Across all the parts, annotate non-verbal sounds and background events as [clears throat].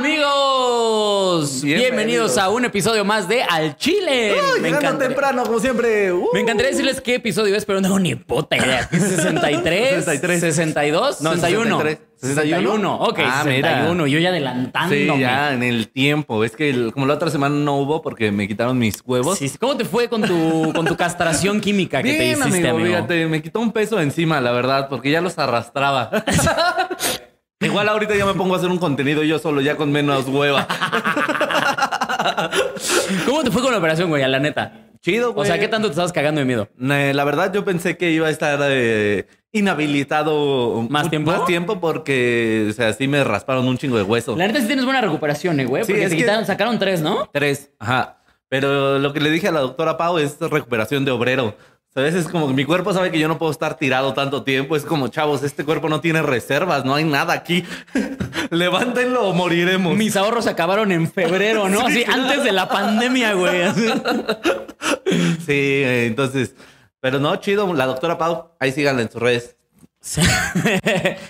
Amigos, bienvenidos. A un episodio más de Al Chile. Me, encantaría, temprano, como siempre. Uh. me encantaría decirles qué episodio es, pero no tengo ni puta idea. ¿Qué es 63, 63. 62, No, 61. 63. 61. Ok, Ah, mira. 61. Yo ya adelantándome. Sí, ya en el tiempo. Es que el- como la otra semana no hubo porque me quitaron mis huevos. Sí. ¿Cómo te fue con tu, con tu castración química que te Bien, hiciste, amigo, amigo? fíjate, me quitó un peso encima, la verdad, porque ya los arrastraba. [laughs] Igual ahorita ya me pongo a hacer un contenido yo solo, ya con menos hueva. [laughs] ¿Cómo te fue con la operación, güey? A la neta. Chido, O güey. sea, ¿qué tanto te estabas cagando de miedo? La verdad, yo pensé que iba a estar eh, inhabilitado ¿Más tiempo? Más tiempo porque, o sea, sí me rasparon un chingo de hueso. La neta sí tienes buena recuperación, eh, güey. Sí, Porque es te que- quitaron, sacaron tres, ¿no? Tres, ajá. Pero lo que le dije a la doctora Pau es recuperación de obrero. ¿Sabes? Es como que mi cuerpo sabe que yo no puedo estar tirado tanto tiempo. Es como, chavos, este cuerpo no tiene reservas, no hay nada aquí. [laughs] Levántenlo o moriremos. Mis ahorros acabaron en febrero, ¿no? [laughs] Así, antes de la pandemia, güey. [laughs] Sí, eh, entonces. Pero no, chido. La doctora Pau, ahí síganla en sus redes. Sí.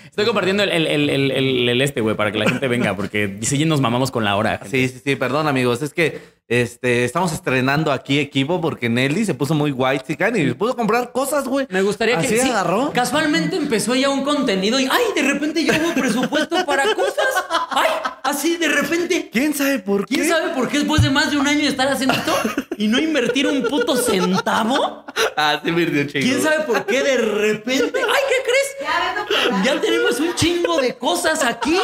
Estoy compartiendo el, el- el- el- el- el este, güey, para que la gente venga, porque sí nos mamamos con la hora. gente. Sí, sí, sí, perdón, amigos. Es que este, estamos estrenando aquí equipo porque Nelly se puso muy white chican y pudo comprar cosas, güey. Me gustaría que Así sí, agarró. casualmente empezó ya un contenido y ay, de repente ya hubo presupuesto para cosas. Ay, así de repente. ¿Quién sabe por qué? ¿Quién sabe por qué después de más de un año de estar haciendo esto y no invertir un puto centavo? Ah, sí, me dio chingo. ¿Quién sabe por qué de repente? ¡Ay, ¿qué crees! Ya tenemos un chingo de cosas aquí.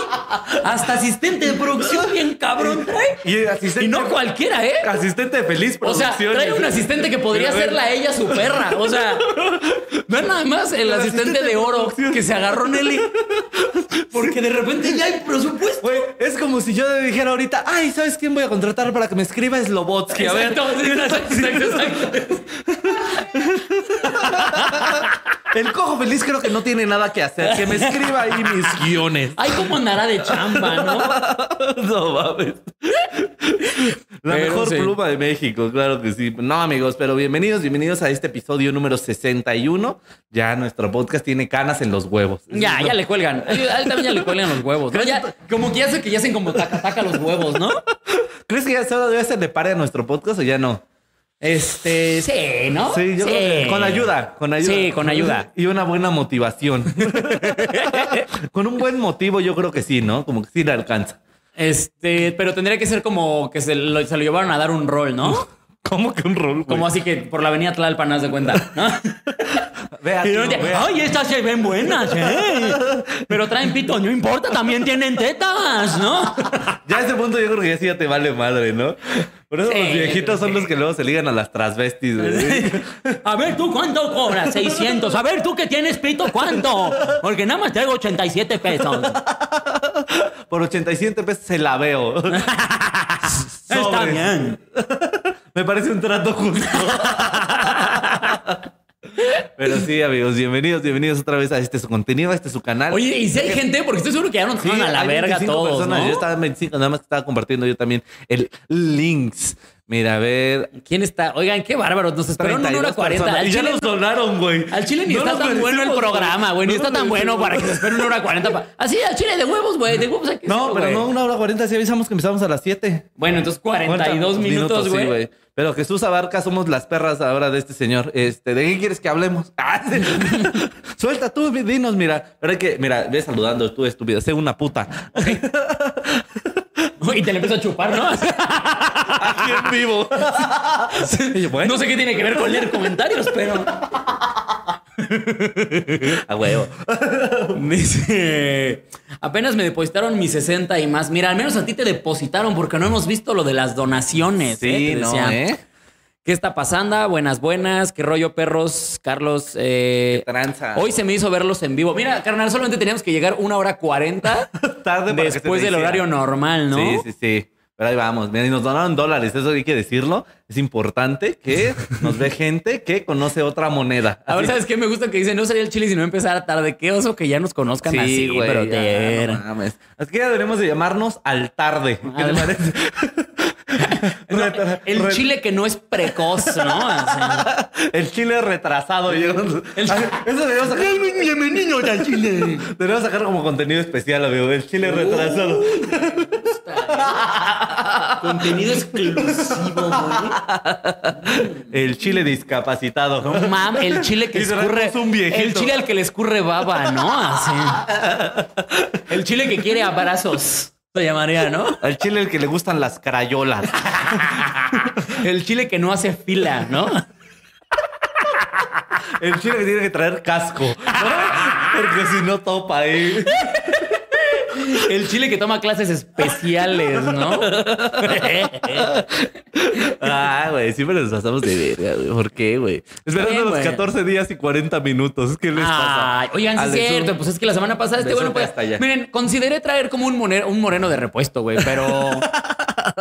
Hasta asistente de producción bien cabrón trae. Y asistente. Y no cualquiera, ¿eh? Asistente de feliz O sea, trae un asistente que podría Pero, a ver, serla ella su perra. O sea, vean nada más el, El asistente, asistente de oro que se agarró Nelly. Porque de repente ya hay presupuesto. Güey, es como si yo le dijera ahorita, ay, ¿sabes quién voy a contratar para que me escriba Slobotsky? A ver, exacto, [laughs] exacto, exacto. [laughs] el cojo feliz creo que no tiene nada que hacer. Que me escriba ahí mis guiones. Ay, cómo andará de chamba, ¿no? [laughs] No mames. La Pero mejor sí. pluma de México, claro que sí. No, amigos, pero bienvenidos, bienvenidos a este episodio número 61. Ya nuestro podcast tiene canas en los huevos. Ya, ya le cuelgan. A él también ya le cuelgan los huevos. ¿no? Ya, como que ya sé que ya hacen como taca taca los huevos, ¿no? [laughs] ¿Crees que ya solo debe ser de pare a nuestro podcast o ya no? Este, sí, ¿no? Sí, yo creo que con ayuda, con ayuda. Sí, con ayuda. Y una buena motivación. [laughs] con un buen motivo yo creo que sí, ¿no? Como que sí le alcanza. Este, pero tendría que ser como que se lo, se lo llevaron a dar un rol, ¿no? ¿Cómo que un rol? Como así que por la avenida Tlalpan, haz de cuenta, ¿no? [laughs] [laughs] Vea, tío, no te- vea. Ay, estas se ven buenas, ¿eh? [laughs] Pero traen pito, no importa, también tienen tetas, ¿no? [laughs] Ya a ese punto yo creo que ya sí ya te vale madre, ¿no? Por eso Sí, los viejitos son los que luego se ligan a las transvestis, güey. A ver, ¿tú cuánto cobras? 600. A ver, ¿tú que tienes pito cuánto? Porque nada más traigo 87 pesos. Por 87 pesos se la veo. Está bien. Me parece un trato justo. Pero sí, amigos, bienvenidos, bienvenidos otra vez a este su contenido, a este su canal. Oye, ¿y si hay gente? Porque estoy seguro que ya nos Sí, a la verga 25 todos, personas. ¿no? Yo estaba en 25, nada más que estaba compartiendo yo también el links. Mira, a ver. ¿Quién está? Oigan, qué bárbaro. Nos esperaron una hora 32 40. personas. Al Y ya chile, nos donaron, güey. al chile ni No está tan bueno el programa, güey. Ni No está tan bueno para que se esperen una hora 40. pa- Así, al chile de huevos, güey. De huevos hay que No, pero no una hora 40, sí avisamos que empezamos a las 7. Bueno, entonces 42 minutos, sí, güey. Pero Jesús Abarca somos las perras ahora de este señor. Este, ¿de qué quieres que hablemos? [laughs] Ah, sí. [laughs] Suelta tú, dinos, mira. Pero hay que, mira, ve saludando tú, estúpida. Sé una puta. [laughs] y te le empieza a chupar, ¿no? Aquí en vivo. Y yo, bueno, No sé qué tiene que ver con leer comentarios, pero. a huevo. Dice, apenas me depositaron mis 60 y más. Mira, al menos a ti te depositaron porque no hemos visto lo de las donaciones. Sí, ¿eh? No, decía, ¿eh? ¿Qué está pasando? Buenas, buenas. ¿Qué rollo, perros? Carlos. eh, tranza. Hoy se me hizo verlos en vivo. Mira, carnal, solamente teníamos que llegar una hora cuarenta [laughs] Tarde para después del horario normal, ¿no? Sí, sí, sí. Pero ahí vamos. Mira, y nos donaron dólares. Eso hay que decirlo. Es importante que [laughs] nos ve gente que conoce otra moneda. A ver, Así- ¿sabes qué? Me gusta que dice no sería el chile si no empezara tarde. Qué oso que ya nos conozcan así, güey, pero ya, no mames. Es que ya deberíamos de llamarnos al tarde. ¿Qué te parece? [laughs] [laughs] No, el re- chile que no es precoz, ¿no? Así. [laughs] El chile retrasado. llegó- Ay, Eso deberíamos sacar. Bienvenido al [laughs] chile. Deberíamos sacar como contenido especial, amigo. El chile retrasado. Está- Contenido exclusivo, güey. El chile discapacitado. No el chile que escurre. un viejito. el chile al que le escurre baba, ¿no? Así. El chile que quiere abrazos. Se llamaría, ¿no? Al chile el que le gustan las crayolas. [laughs] El chile que no hace fila, ¿no? El chile que tiene que traer casco. ¿no? Porque si no topa ahí. El chile que toma clases especiales, ¿no? [laughs] Ah, güey, siempre nos pasamos de verga, güey. ¿Por qué, güey? Esperando los güey. 14 días y 40 minutos. ¿Qué les pasa? Ay, oigan, sí es cierto. Pues es que la semana pasada este bueno, pues. Miren, consideré traer como un, moreno de repuesto, güey, pero. [laughs]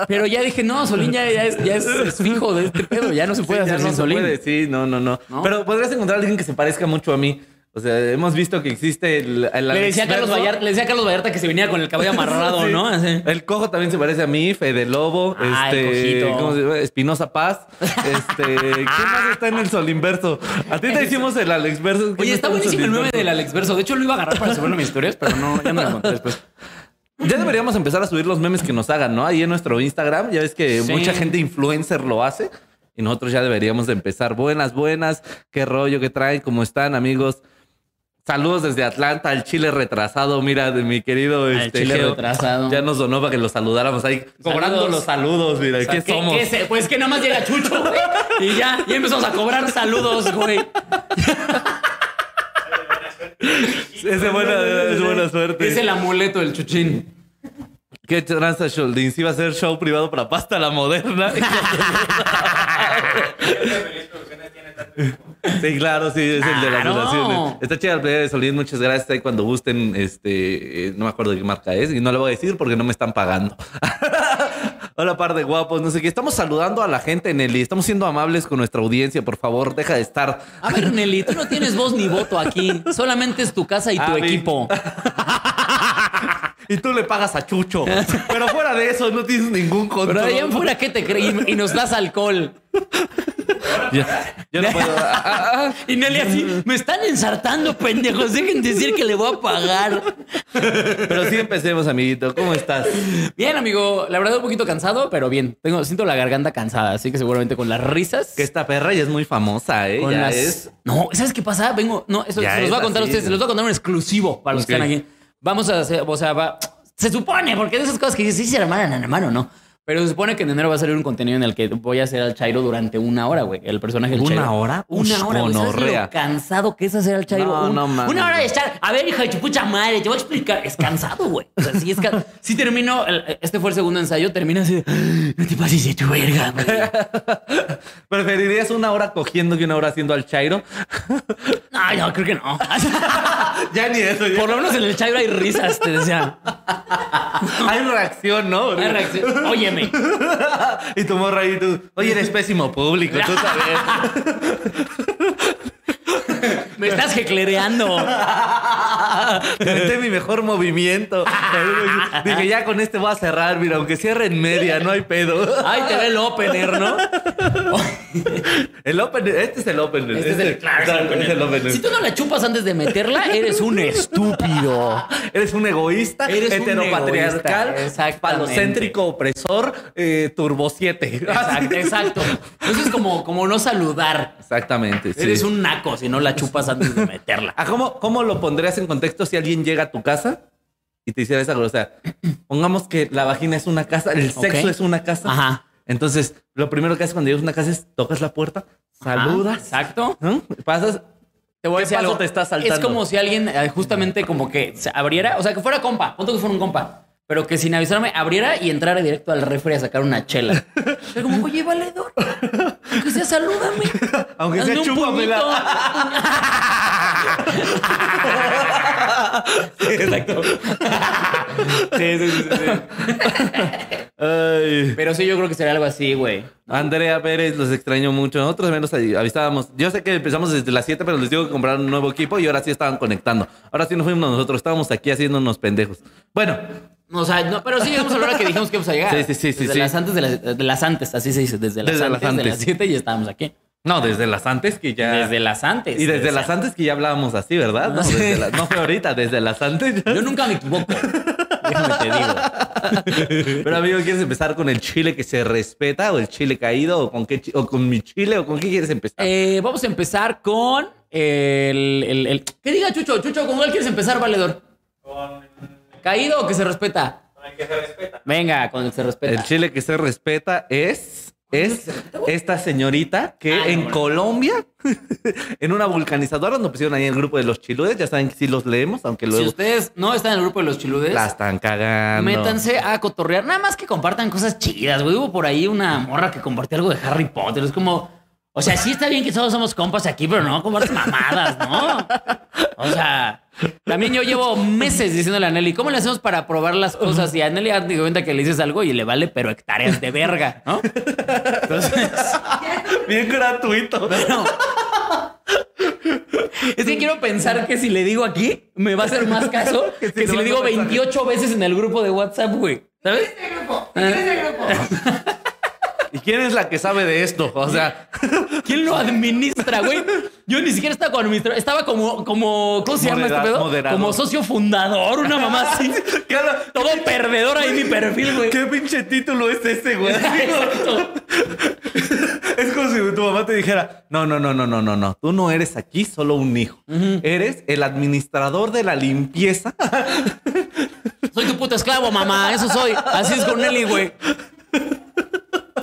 Pero ya dije, no, Solín ya, ya es, ya es, es fijo de este pedo, ya no se puede Sí, hacer no sin Solín. puede, sí, no, no, no, ¿No? Pero podrías encontrar a alguien que se parezca mucho a mí. O sea, hemos visto que existe el, el Le decía, Carlos Vallarta, le decía a Carlos Vallarta que se venía con el cabello [laughs] amarrado, Sí. ¿no? Así. El cojo también se parece a mí, Fede Lobo, Ah, el este, cojito. ¿cómo se llama? Espinosa Paz. [laughs] Este, ¿quién más está en el Sol Inverso? A ti te hicimos el Alex Verso. ¿quién Oye, está en el buenísimo el meme Solinverso? del Alex Verso. De hecho, lo iba a agarrar para subirlo a mis historias, pero no, ya me lo conté después. Ya deberíamos empezar a subir los memes que nos hagan, ¿no? Ahí en nuestro Instagram. Ya ves que Sí. mucha gente influencer lo hace. Y nosotros ya deberíamos de empezar. Buenas, buenas. ¿Qué rollo que traen? ¿Cómo están, amigos? Saludos desde Atlanta, al Chile retrasado. Mira, de mi querido Al este, chile Geo. retrasado. Ya nos donó para que lo saludáramos ahí. Cobrando Saludos. los saludos, mira. O sea, ¿Qué, somos? qué pues que nada más llega Chucho, güey. Y ya, ya empezamos a cobrar saludos, güey. [laughs] Es de buena, es buena suerte. Es el amuleto del Chuchín. ¿Qué tranza Sholdin? Sí va a ser show privado para pasta la moderna. [laughs] sí, claro, sí, es el de las donaciones. Está chida el playa de Solín, muchas gracias. Ahí cuando gusten, este, eh, no me acuerdo de qué marca es y no le voy a decir porque no me están pagando. [laughs] Hola, par de guapos, no sé qué. Estamos saludando a la gente, Nelly. Estamos siendo amables con nuestra audiencia, por favor, deja de estar. A ver, Nelly, tú no tienes voz ni voto aquí. Solamente es tu casa y tu Ah, equipo. [laughs] Y tú le pagas a Chucho. Pero fuera de eso, no tienes ningún control. Pero allá fuera, ¿qué te crees? Y nos das alcohol. Ya- yo no puedo. Ah, ah, ah. Y Nelly así, me están ensartando, pendejos. Dejen decir que le voy a pagar. Pero sí empecemos, amiguito. ¿Cómo estás? Bien, amigo. La verdad, un poquito cansado, pero bien. Tengo, siento la garganta cansada, así que seguramente con las risas. Que esta perra ya es muy famosa, ¿eh? con ya las... es. No, ¿sabes qué pasa? Vengo. No, eso Ya se los voy a contar a así, ustedes. Se los voy a contar un exclusivo para los que están aquí. Vamos a hacer, o sea, va. Se supone, porque de esas cosas que dices, sí se hermanan en hermano, ¿no? Pero se supone que en enero va a salir un contenido en el que voy a hacer al Chairo durante una hora, güey. El personaje del ¿Una Chairo. hora? Una Ush, hora, güey. ¿Sabes gonorrea. lo cansado que es hacer al Chairo? No, Un- no mames. Una hora de estar, a ver, hija de tu pucha madre, te voy a explicar. Es cansado, güey. O sea, sí es ca- Sí termino, el- este fue el segundo ensayo, termina así, no te pases de tu verga, güey. [laughs] ¿Preferirías una hora cogiendo que una hora haciendo al chairo? [laughs] No, creo que no. [laughs] ya ni eso. ya. Por lo menos en el Chairo hay risas, te decía. Hay reacción, ¿no? Hay reacción. [laughs] Y tu morra ahí tú. Oye, eres pésimo público, tú [laughs] sabes. [laughs] Me estás jeclereando. [laughs] Te aventé mi mejor movimiento. [laughs] Dije, ya con este voy a cerrar, mira, aunque cierre en media, no hay pedo. Ay, te ve el opener, ¿no? El opener, este es el opener. Este es el, claro, es el es el opener. Si tú no la chupas antes de meterla, eres un estúpido. [laughs] Eres un egoísta, Eres un heteropatriarcal, egoísta, falocéntrico, opresor, eh, turbo 7. Exacto, exacto. Eso es como, como no saludar. Exactamente. sí. Eres un naco si no la chupas antes de meterla. [laughs] Ah, ¿cómo, ¿Cómo lo pondrías en contexto si alguien llega a tu casa y te hiciera esa sea, [clears throat] pongamos que la vagina es una casa, el sexo Ok. es una casa. Ajá. Entonces, lo primero que haces cuando llegas a una casa es tocas la puerta, saludas, Exacto. ¿no? pasas. Te voy a ¿Qué decir algo. te está saltando? Es como si alguien eh, justamente como que se abriera, o sea, que fuera compa, punto que fuera un compa, pero que sin avisarme abriera y entrara directo al refri a sacar una chela. [laughs] Era como, oye, valedor, aunque sea salúdame. [laughs] Aunque sea, chúpamela. [laughs] Exacto. Sí, sí, sí, sí. Ay. Pero sí, yo creo que sería algo así, güey. Andrea Pérez, los extraño mucho. Nosotros menos avistábamos. Yo sé que empezamos desde las 7, pero les digo que compraron un nuevo equipo y ahora sí estaban conectando. Ahora sí nos fuimos nosotros, estábamos aquí haciendo unos pendejos. Bueno, O sea, no, pero sí llegamos a la hora que dijimos que íbamos a llegar. Sí, sí, sí, sí, Desde sí. las antes de las, de las antes, así se dice, desde las Desde las antes de las 7 y estábamos aquí. no, desde las antes que ya. Desde las antes. Y desde las antes que ya hablábamos así, ¿verdad? No, Sí. desde las- no fue ahorita, desde las antes. Yo nunca me equivoco. Déjame te digo. [laughs] Pero amigo, ¿quieres empezar con el chile que se respeta o el chile caído o con qué chi- o con mi chile o con qué quieres empezar? Eh, vamos a empezar con el, el, el- ¿Qué diga Chucho? Chucho, ¿con cuál quieres empezar, valedor? ¿Caído o que se respeta? Venga, con el que se respeta. El chile que se respeta es es esta señorita que Ah, en bueno. Colombia [laughs] en una vulcanizadora nos pusieron ahí el grupo de los chiludes, ya saben que sí los leemos, aunque Si luego ustedes no están en el grupo de los chiludes, la están cagando. métanse a cotorrear. Nada más que compartan cosas chidas, güey. Hubo por ahí una morra que compartió algo de Harry Potter. Es como, o sea, sí está bien que todos somos compas aquí, pero no compartes mamadas, ¿no? O sea, también yo llevo meses diciéndole a Nelly, ¿cómo le hacemos para probar las cosas? Y a Nelly te cuenta que le dices algo y le vale, pero hectáreas de verga, ¿no? Entonces, Bien gratuito. Es que quiero pensar que si le digo aquí, me va a hacer más caso [laughs] que, si le digo a pensar. 28 veces en el grupo de WhatsApp, güey. ¿Sabes? [laughs] ¿Y quién es la que sabe de esto? O sea, [laughs] ¿Quién lo administra, güey? Yo ni siquiera estaba como administrador, estaba como, como, ¿cómo se llama este pedo? moderador. Como socio fundador, una mamá así. [laughs] Todo perdedor ahí mi perfil, güey. ¿qué pinche título es ese, güey? [laughs] Es como si tu mamá te dijera, no, no, no, no, no, no, no, tú no eres aquí solo un hijo. Eres el administrador de la limpieza. Soy tu puto esclavo, mamá. Eso soy. Así es con Nelly, güey.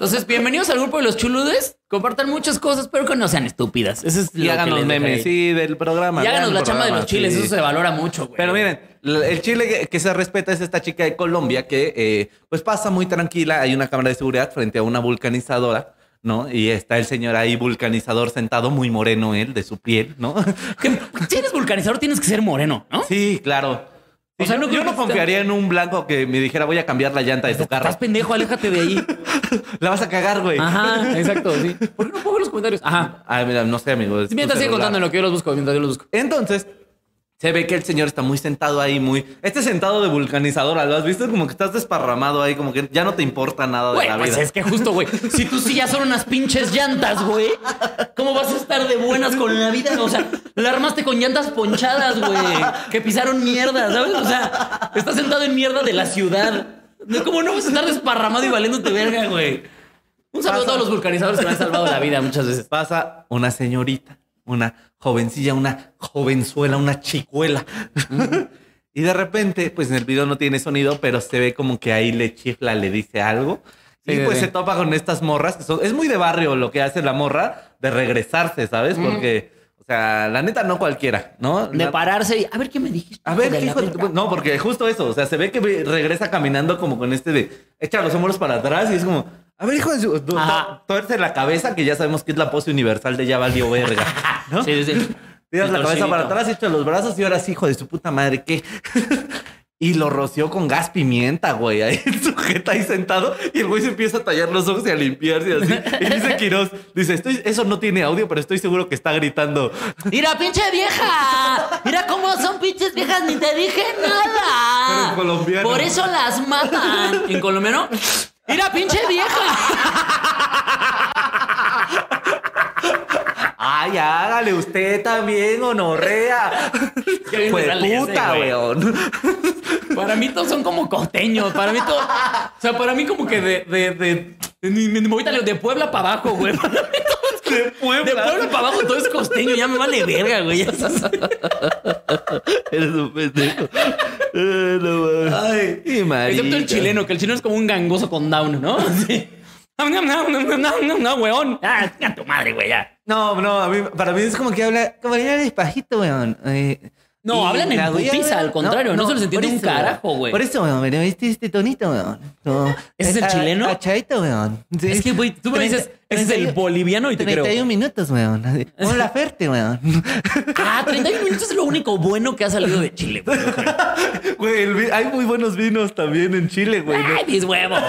Entonces, bienvenidos al grupo de los chuludes. Compartan muchas cosas, pero que no sean estúpidas. Eso es Y hagan los memes, sí, del programa. Y háganos la el chamba de programa, los chiles. sí. Eso se valora mucho, güey. Pero miren, el chile que- que se respeta es esta chica de Colombia que eh, pues pasa muy tranquila. Hay una cámara de seguridad frente a una vulcanizadora, ¿no? Y está el señor ahí vulcanizador sentado, muy moreno él, de su piel, ¿no? [laughs] Que si eres vulcanizador, tienes que ser moreno, ¿no? Sí, claro. O sea, yo, no yo no confiaría en un blanco que me dijera voy a cambiar la llanta de tu carro. Estás pendejo, aléjate de ahí. [laughs] [laughs] La vas a cagar, güey. Ajá, exacto, sí. ¿Por qué no ver los comentarios? Ajá. Ay, mira, no sé, amigo. mientras sigue contando lo que yo los busco, mientras yo los busco. Entonces, se ve que el señor está muy sentado ahí, muy... Este sentado de vulcanizadora, ¿lo has visto? Como que estás desparramado ahí, como que ya no te importa nada de Güey, la pues vida. es que justo, güey. Si tus sillas son unas pinches llantas, güey. ¿Cómo vas a estar de buenas con la vida? O sea, la armaste con llantas ponchadas, güey. Que pisaron mierda, ¿sabes? O sea, estás sentado en mierda de la ciudad. ¿Cómo no vas a estar desparramado y valiéndote verga, güey? Un saludo a todos los vulcanizadores que me han salvado la vida muchas veces. Pasa una señorita, una jovencilla, una jovenzuela, una chicuela. [laughs] y de repente, pues en el video no tiene sonido, pero se ve como que ahí le chifla, le dice algo. Sí, y pues se topa con estas morras que son... Es muy de barrio lo que hace la morra de regresarse, ¿sabes? Porque, o sea, la neta no cualquiera, ¿no? De La- pararse y a ver qué me dijiste. A ver, hijo de. No, porque justo eso, o sea, se ve que regresa caminando como con este de echa los hombros para atrás y es como, a ver, hijo de su. Tuerce la cabeza, que ya sabemos que es la pose universal de ya valió verga. [laughs] ¿no? Sí, sí. Tiras la cabeza para atrás, echa los brazos y ahora sí, hijo de su puta madre, ¿qué? [laughs] Y lo roció con gas pimienta, güey. Ahí [laughs] el sujeto ahí sentado y el güey se empieza a tallar los ojos y a limpiarse así. Y dice Quiroz, dice, estoy, eso no tiene audio, pero estoy seguro que está gritando. [laughs] Mira, pinche vieja. Mira cómo son pinches viejas, ni te dije nada. Pero en colombiano. Por eso las matan. ¿En colombiano? Mira, pinche vieja. [laughs] Ay, hágale usted también, honorrea. [laughs] Ese, puta, weón. Para mí todos son como costeños. Para mí todo. O sea, para mí como que de. de, de, de, de Puebla para abajo, güey. Para mí todo es- De Puebla. De Puebla para abajo todo es costeño. Ya me vale verga, güey. [laughs] Eres un pendejo. Ay, no. Ay. Excepto el chileno, que el chileno es como un gangoso con down, ¿no? [laughs] Sí. No, no, no, no, no, no, no, weón. Ah, chinga tu madre, güey, ya. No, no, a mí, para mí es como que habla, como habla despacito, weón. Eh, No, hablan en la putiza, al contrario, no se les entiende un carajo, weón. güey. Por eso, weón, pero viste este tonito, weón. No, ¿Ese es el a- chileno? Achadito, weón. Sí. Es que, güey, tú me dices, ese es el 31 boliviano y te creo. 31 minutos, weón. Así, Hola, Ferte, weón. Ah, 31 minutos es lo único bueno que ha salido de Chile, güey. [laughs] Güey, el vi- hay muy buenos vinos también en Chile, güey. ¿no? ¡Ay, mis huevos!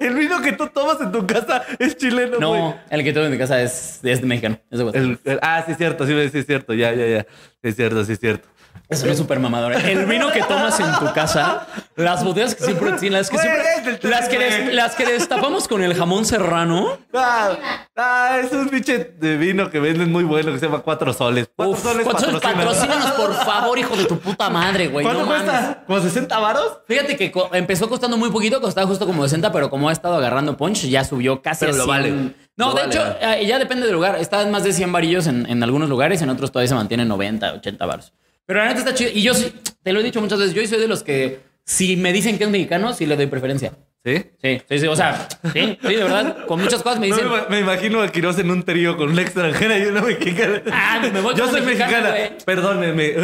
El vino que tú tomas en tu casa es chileno, güey. No, el que tengo en mi casa es, es de mexicano. Es de el- ah, sí es cierto, sí, sí es cierto, ya, ya, ya. Sí es cierto, sí es cierto. Eso no es súper mamador. El vino que tomas en tu casa, las botellas que siempre tienen, las que siempre, las que, des- las que destapamos con el jamón serrano. Ah, ah, es un pinche de vino que venden muy bueno que se llama Cuatro Soles. Cuatro Uf, Soles patrocina. patrocínanos, por favor, hijo de tu puta madre, güey. ¿Cuánto no mames. cuesta? ¿Como 60 varos? Fíjate que empezó costando muy poquito, costaba justo como 60, pero como ha estado agarrando punch, ya subió casi Pero a lo 100. vale. No, Lo de vale, hecho, vale. eh, ya depende del lugar. Está en más de 100 varillos en, en algunos lugares, en otros todavía se mantienen 90, 80 varos. Pero la neta está chido. Y yo sí, te lo he dicho muchas veces, yo soy de los que si me dicen que es mexicano, sí le doy preferencia. ¿Sí? Sí, sí, sí. O sea, sí, sí, de verdad. Con muchas cosas me No, dicen. me, me imagino a Quiroz en un trío con una extranjera y una mexicana. Ah, me voy Yo soy mexicana, mexicana. Perdónenme.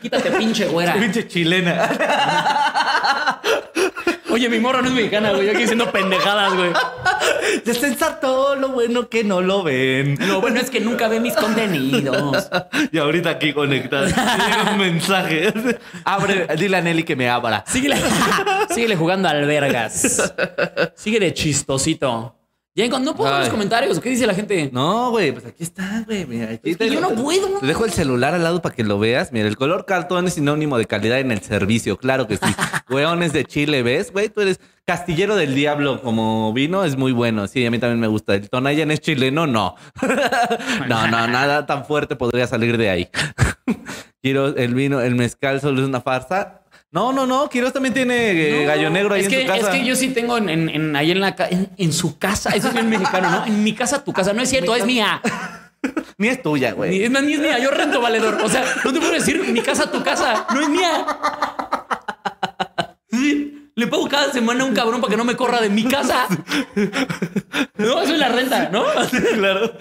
Quítate, pinche güera. [laughs] Pinche chilena. Oye, mi morra no es mexicana, güey. Yo aquí diciendo pendejadas, güey. [laughs] Descensar todo lo bueno que no lo ven. Lo bueno es que nunca ve mis contenidos. Y ahorita aquí conectado. Un mensaje. Abre, dile a Nelly que me abra. Síguele, [laughs] síguele jugando al vergas. Sigue de chistosito. Ya no puedo ver los comentarios. ¿Qué dice la gente? No, güey, pues aquí está, güey. Mira, aquí Es que yo no puedo. Te dejo el celular al lado para que lo veas. Mira, el color cartón es sinónimo de calidad en el servicio. Claro que sí. [laughs] Hueones de Chile, ¿ves? Güey, tú eres castillero del diablo como vino. Es muy bueno. Sí, a mí también me gusta. ¿El Tonayan es chileno? No. [laughs] no, no, nada tan fuerte podría salir de ahí. [laughs] Quiero el vino, el mezcal solo es una farsa. No, no, no. Quiroz también tiene eh, No, gallo negro ahí es en que, su casa. Es que yo sí tengo en, en- en- ahí en la en, en su casa. Eso es bien mexicano, ¿no? En mi casa, tu casa. No es cierto, es mía. [laughs] Ni es tuya, güey. Ni, es ni es mía. Yo rento valedor. O sea, no te puedo decir mi casa, tu casa. No es mía. Le pago cada semana a un cabrón para que no me corra de mi casa. [laughs] No, eso es la renta, ¿no? claro.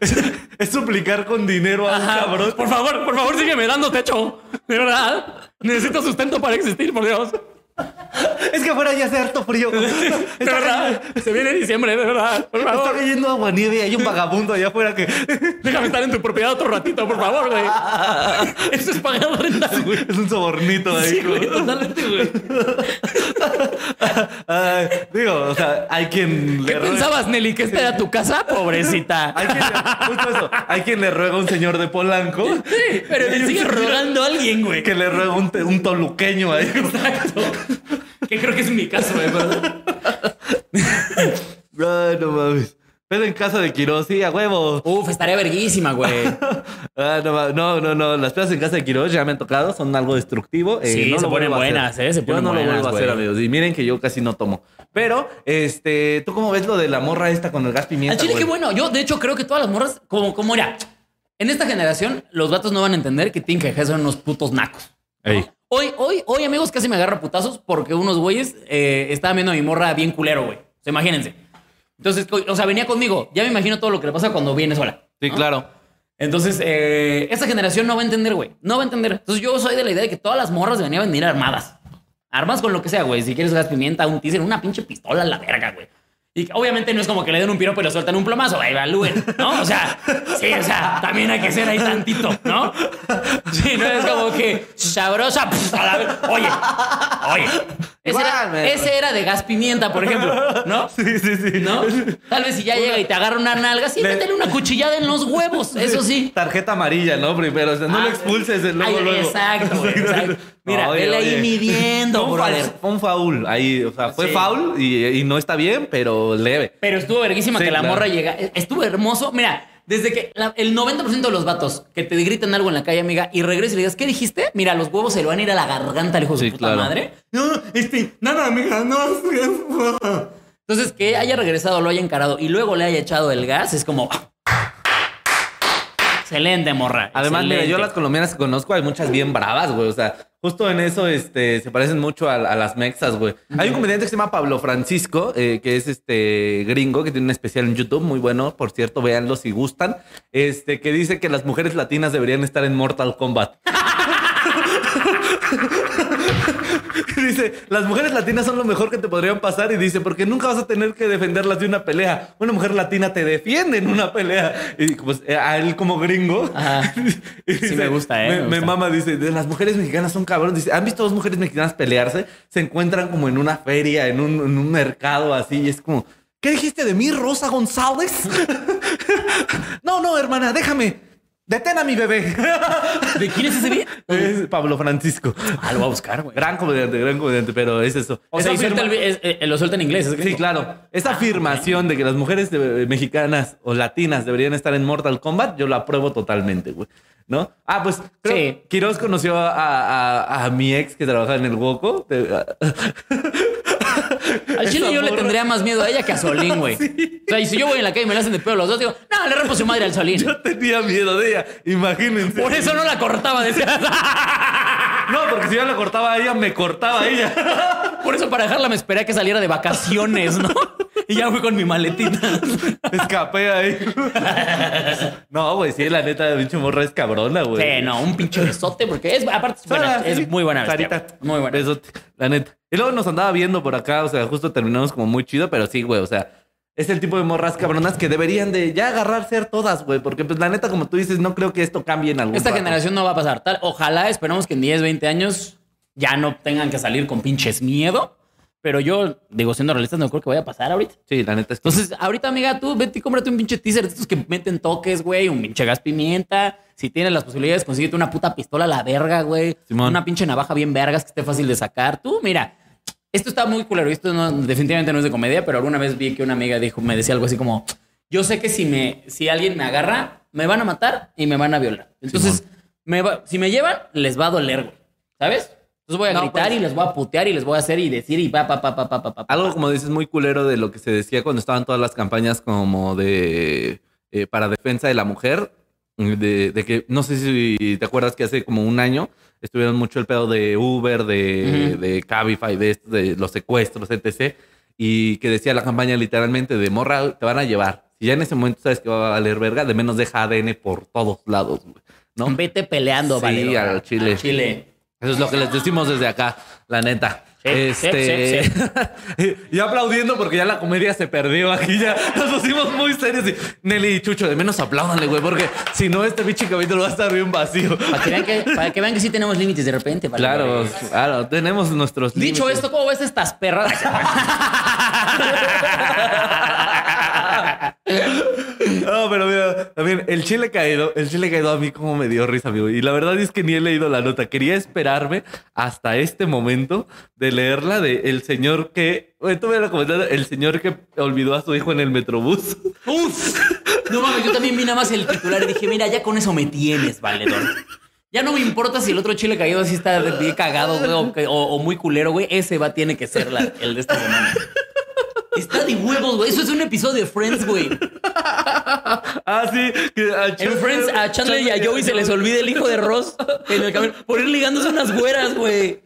Es, es suplicar con dinero a un Ajá, cabrón. Por favor, por favor, sígueme dando techo. De verdad. Necesito sustento para existir, por Dios. [laughs] Es que afuera ya hace harto frío. [laughs] De Está, verdad. Se viene diciembre, de verdad. Por está favor. cayendo agua nieve y hay un vagabundo allá afuera que [laughs] Déjame estar en tu propiedad otro ratito, por favor, güey. Eso es pagar renta, güey. es un sobornito ahí. Sí, güey, totalmente, güey. Ay, digo, o sea, hay quien ¿Qué le ruega- pensabas, Nelly? ¿Que esta era tu casa? Pobrecita. Hay quien, le- justo eso, hay quien le ruega a un señor de Polanco Sí, pero le sigue rogando a alguien, güey. que le ruega un, te- un toluqueño ahí. Exacto. [laughs] Que creo que es mi caso, güey. pero- Ay, no mames. Pero en casa de Quiroz, sí, a huevo. Uf, estaría verguísima, güey. [laughs] Ah, no, no, no, no. Las pedas en casa de Quiroz ya me han tocado, son algo destructivo. Eh, Sí, no se lo ponen buenas, ¿eh? Se Yo ponen no lo buenas, vuelvo a hacer, amigos. Y miren que yo casi no tomo. Pero, este, ¿tú cómo ves lo de la morra esta con el gas Al pimienta? chile, güey? qué bueno. Yo, de hecho, creo que todas las morras, como, como era, en esta generación, los vatos no van a entender que tienen que dejar de ser unos putos nacos. Ey. Hoy, hoy, hoy, amigos, casi me agarra putazos porque unos güeyes eh, estaban viendo a mi morra bien culero, güey. O sea, imagínense. Entonces, o sea, venía conmigo. Ya me imagino todo lo que le pasa cuando viene sola. Sí, ¿no? claro. Entonces, eh, esta generación no va a entender, güey. No va a entender. Entonces, yo soy de la idea de que todas las morras deberían venir armadas. Armadas con lo que sea, güey. Si quieres gas pimienta, un teaser, una pinche pistola a la verga, güey. Y obviamente no es como que le den un piropo y le sueltan un plomazo, evalúen, ¿no? O sea, sí, o sea, también hay que ser ahí tantito, ¿no? Sí, no es como que sabrosa, pf, a la ver- Oye, oye. Ese, era, ese era de gas pimienta, por ejemplo, ¿no? Sí, sí, sí. ¿No? Tal vez si ya llega y te agarra una nalga, sí, Le- métele una cuchillada en los huevos, eso sí. Tarjeta amarilla, ¿no? Primero, o sea, no Ah, lo expulses luego, ay, luego. exacto, [laughs] güey, exacto. Mira, vele ahí midiendo, fue un, brother. fue un foul ahí, o sea, fue Sí. y, y no está bien, pero leve. Pero estuvo verguísima Sí, que la claro. morra llega. Estuvo hermoso. Mira, desde que la- el 90% de los vatos que te gritan algo en la calle, amiga, y regresas y le digas, ¿qué dijiste? Mira, los huevos se le van a ir a la garganta al hijo de Sí, su puta claro. madre. No, este, nada, amiga, no. [laughs] Entonces, que haya regresado, lo haya encarado y luego le haya echado el gas, es como. Excelente, morra. Además, mira, yo las colombianas que conozco hay muchas bien bravas, güey. O sea, justo en eso este, se parecen mucho a, a las mexas, güey. Hay un comediante que se llama Pablo Francisco, eh, que es este gringo, que tiene un especial en YouTube, muy bueno, por cierto, véanlo si gustan. Este, que dice que las mujeres latinas deberían estar en Mortal Kombat. [laughs] [laughs] dice, las mujeres latinas son lo mejor que te podrían pasar y dice, porque nunca vas a tener que defenderlas de una pelea. Una mujer latina te defiende en una pelea. Y pues eh, a él como gringo. Ajá. [laughs] y Sí me gusta, ¿eh? Me, Me mama, dice, las mujeres mexicanas son cabrones. Dice, ¿han visto dos mujeres mexicanas pelearse? Se encuentran como en una feria, en un, en un mercado así, y es como, ¿qué dijiste de mí, Rosa González? [laughs] no, no, hermana, déjame. Detén a mi bebé. ¿De quién es ese bien? [laughs] es Pablo Francisco. Ah, lo voy a buscar, güey. Gran comediante, gran comediante, pero es eso. O sea, suelta el, es- eh, lo suelta en inglés. es Sí, claro. Esa afirmación de que las mujeres de- mexicanas o latinas deberían estar en Mortal Kombat, yo la apruebo totalmente, güey. ¿No? Ah, pues creo- Sí. Quiroz conoció a, a- a mi ex que trabajaba en el Woco. [laughs] Al chile yo le tendría más miedo a ella que a Solín, güey. [laughs] O sea, y si yo voy en la calle y me la hacen de pedo los dos, digo, no, le rompo su madre al Solín. Yo tenía miedo de ella, imagínense. Por eso no la cortaba, decía. [laughs] No, porque si yo la cortaba a ella, me cortaba a ella. Por eso para dejarla me esperé a que saliera de vacaciones, ¿no? Y ya fui con mi maletita. Escapé ahí. No, güey, sí, la neta, pinche morra es cabrona, güey. Sí, no, un pinche besote, porque es, aparte, es, buena- es muy buena bestia, Sarita. Muy buena. Besote, la neta. Y luego nos andaba viendo por acá, o sea, justo terminamos como muy chido, pero sí, güey, o sea, es el tipo de morras cabronas que deberían de ya agarrar ser todas, güey, porque pues la neta, como tú dices, no creo que esto cambie en algún Esta rato. generación no va a pasar. Tal, ojalá esperemos que en 10, 20 años ya no tengan que salir con pinches miedo. Pero yo, digo, siendo realistas, no creo que vaya a pasar ahorita. Sí, la neta es que... Entonces, ahorita, amiga, tú vete y cómprate un pinche teaser de estos que meten toques, güey, un pinche gas pimienta. Si tienes las posibilidades, consíguete una puta pistola a la verga, güey. Simón. Una pinche navaja bien vergas que esté fácil de sacar. Tú, mira, esto está muy culero. Esto no- definitivamente no es de comedia, pero alguna vez vi que una amiga dijo, me decía algo así como: Yo sé que si, me, si alguien me agarra, me van a matar y me van a violar. Entonces, me va- si me llevan, les va a doler, güey. ¿Sabes? Entonces voy a No, gritar pues- y les voy a putear y les voy a hacer y decir y pa, pa, pa, pa, pa, pa, pa. Algo como dices muy culero de lo que se decía cuando estaban todas las campañas como de eh, para defensa de la mujer, de, de que no sé si te acuerdas que hace como un año estuvieron mucho el pedo de Uber, de, Ujú. de Cabify, de, esto, de los secuestros, etc. Y que decía la campaña literalmente de morra, te van a llevar. Si ya en ese momento sabes que va a valer verga, de menos deja ADN por todos lados, güey, ¿no? Vete peleando, Sí, al chile. Chile. Eso es lo que les decimos desde acá, la neta. Sí, este... sí, [laughs] y aplaudiendo porque ya la comedia se perdió aquí, ya nos pusimos muy serios. Y Nelly y Chucho, de menos apláudanle, güey, porque si no, este pinche capítulo va a estar bien vacío. Para que, vean que, para que vean que sí tenemos límites de repente. Claro, claro, tenemos nuestros Dicho límites. esto, ¿cómo ves estas perras? [laughs] Pero mira, también el chile caído, el chile caído a mí como me dio risa, amigo. Y la verdad es que ni he leído la nota. Quería esperarme hasta este momento de leerla de el señor que, tú me lo comentaste, el señor que olvidó a su hijo en el metrobús. Uf. No mames, yo también vi nada más el titular y dije, mira, ya con eso me tienes, valedor. Ya no me importa si el otro chile caído así está bien cagado, güey, o- o muy culero, güey. Ese va, tiene que ser la- el de esta semana. Está de huevos, güey. Eso es un episodio de Friends, güey. Ah, sí. que a En Friends, a Chandler y a Joey se les olvida el hijo de Ross en el camino por ir ligándose unas güeras, güey.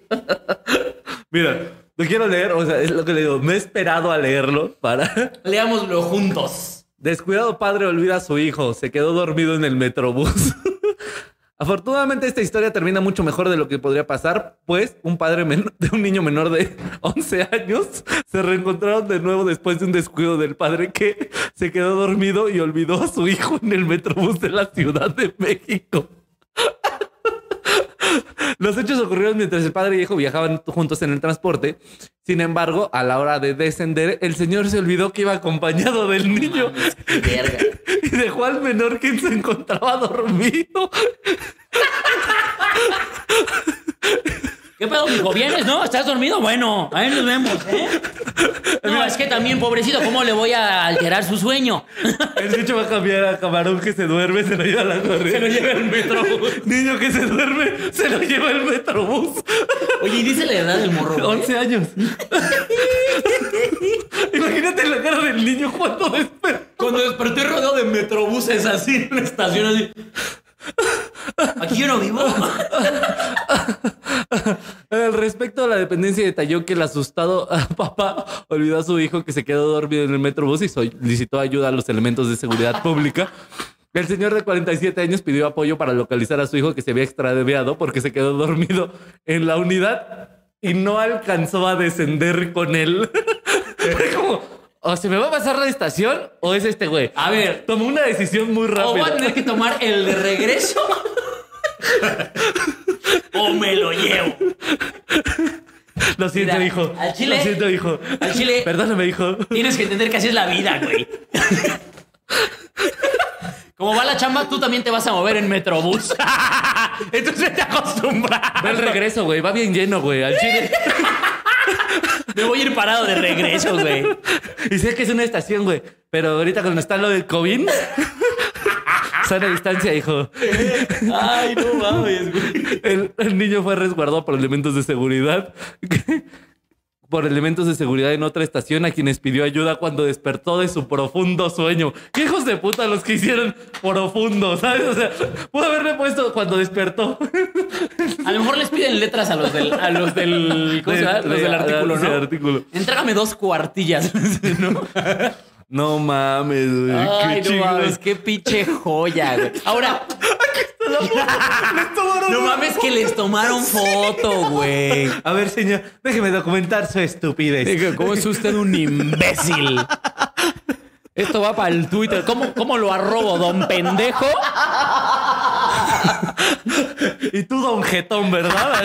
Mira, lo quiero leer, o sea, es lo que le digo. Me he esperado a leerlo para. [laughs] Leámoslo juntos. Descuidado padre olvida a su hijo. Se quedó dormido en el metrobús. [laughs] Afortunadamente esta historia termina mucho mejor de lo que podría pasar, pues un padre [laughs] de un niño menor de 11 años se reencontraron de nuevo después de un descuido del padre que se quedó dormido y olvidó a su hijo en el metrobús de la Ciudad de México. [laughs] Los hechos ocurrieron mientras el padre y hijo viajaban juntos en el transporte. Sin embargo, a la hora de descender, el señor se olvidó que iba acompañado del niño [laughs] y dejó al menor quien se encontraba dormido. [laughs] ¿Qué pedo, mijo? ¿Vienes, no? ¿Estás dormido? Bueno, ahí nos vemos, ¿eh? No, es que también, pobrecito, ¿cómo le voy a alterar su sueño? El bicho va a cambiar a camarón que se duerme, se lo lleva a la corriente. Se lo lleva el metrobús. Niño que se duerme, se lo lleva el metrobús. Oye, y dice la edad del morro, güey. 11 años. [laughs] Imagínate la cara del niño cuando despertó. Cuando desperté rodeado de metrobuses así en la estación, así. Aquí yo no vivo. [laughs] Respecto a la dependencia, detalló que el asustado [laughs] ah, papá olvidó a su hijo que se quedó dormido en el metrobús y solicitó ayuda a los elementos de seguridad pública. El señor de 47 años pidió apoyo para localizar a su hijo que se había extraviado porque se quedó dormido en la unidad y no alcanzó a descender con él. [laughs] Como, o se me va a pasar la estación o es este güey. A ver, Tomó una decisión muy o voy a rápida. tener que tomar el de regreso. [laughs] [laughs] o me lo llevo. Lo siento, Mira, hijo. al chile- Lo siento, hijo. al chile- Perdóname, hijo. Tienes que entender que así es la vida, güey. Como va la chamba, tú también te vas a mover en Metrobús. [laughs] Entonces te acostumbras. Va el regreso, güey. Va bien lleno, güey. Al chile. [laughs] Me voy a ir parado de regreso, güey. Y sé que es una estación, güey. Pero ahorita cuando está lo del COVID, sana distancia, hijo. Ay, no mames, güey. El, el niño fue resguardado por elementos de seguridad. [laughs] Por elementos de seguridad en otra estación a quienes pidió ayuda cuando despertó de su profundo sueño. ¿Qué hijos de puta los que hicieron profundo? ¿Sabes? O sea, pudo haberle puesto cuando despertó. A lo mejor les piden letras a los del, a los del, ¿cómo se llama? Los del artículo, ¿no? artículo. Entrégame dos cuartillas, [laughs] ¿no? No mames, güey. Ay, qué no mames, qué pinche joya, güey. Ahora. no mames que les tomaron foto, güey. A ver, señor, déjeme documentar su estupidez. ¿Cómo es usted un imbécil? Esto va para el Twitter. ¿Cómo, cómo lo arrobo, don pendejo? Y tú, don Jetón, ¿verdad?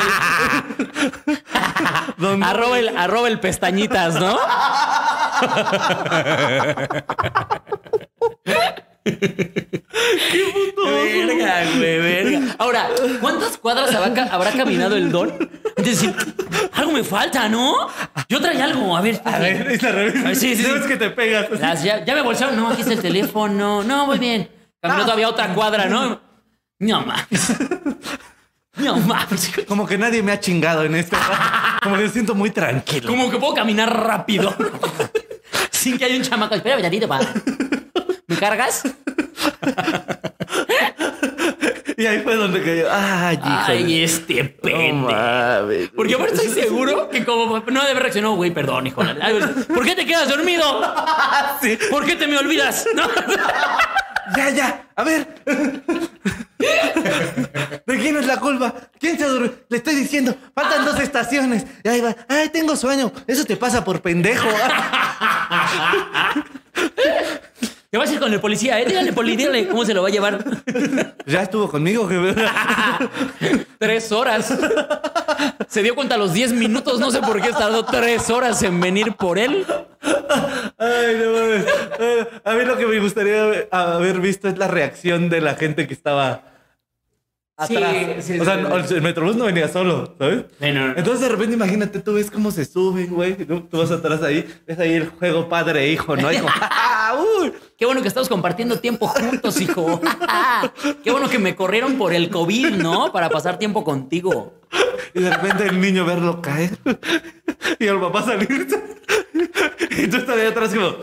Don- [laughs] Arroba el, arroba el pestañitas, ¿no? ¡Qué puto! Verga, güey, verga. Ahora, ¿cuántas cuadras habrá caminado el don? Decir, algo me falta, ¿no? Yo traía algo. A ver, A ver, es la revista. Sí, sí, ¿Sabes sí. que te pegas? Las- ya, ya me bolsaron. No, aquí está el teléfono. No, muy bien. Caminó todavía otra cuadra, ¿no? No mames. No mames. Como que nadie me ha chingado en esto. Como que me siento muy tranquilo. Como que puedo caminar rápido. Sin que haya un chamaco. Espérame tantito, pa. ¿Me cargas? Y ahí fue donde cayó. Ay, hijo. Ay, este pendejo. mames. Porque ahora estoy [laughs] seguro que como no debe reaccionar, güey, perdón, hijo. ¿Por qué te quedas dormido? [laughs] Sí. ¿Por qué te me olvidas? [laughs] No. Ya, ya. A ver. ¿De quién es la culpa? ¿Quién se durmió? Le estoy diciendo, faltan dos estaciones. Y ahí va. Ay, tengo sueño. Eso te pasa por pendejo. Te vas a ir con el policía, ¿eh? Dígale, poli, dígale cómo se lo va a llevar. [laughs] Ya estuvo conmigo, [laughs] Tres horas. Se dio cuenta a los 10 minutos. No sé por qué tardó tres horas en venir por él. Ay, no mames. A mí lo que me gustaría haber- visto es la reacción de la gente que estaba atrás. sí, o sea, sí. el metrobús no venía solo, ¿sabes? Sí, no, no. Entonces de repente imagínate, tú ves cómo se sube, güey. Tú, tú vas atrás ahí, ves ahí el juego padre e hijo, ¿no? Y como, [laughs] ¡ah, uy! Qué bueno que estamos compartiendo tiempo juntos, hijo. [laughs] Qué bueno que me corrieron por el COVID, ¿no? Para pasar tiempo contigo. Y de repente el niño verlo caer y el papá salir. Y tú estás ahí atrás como,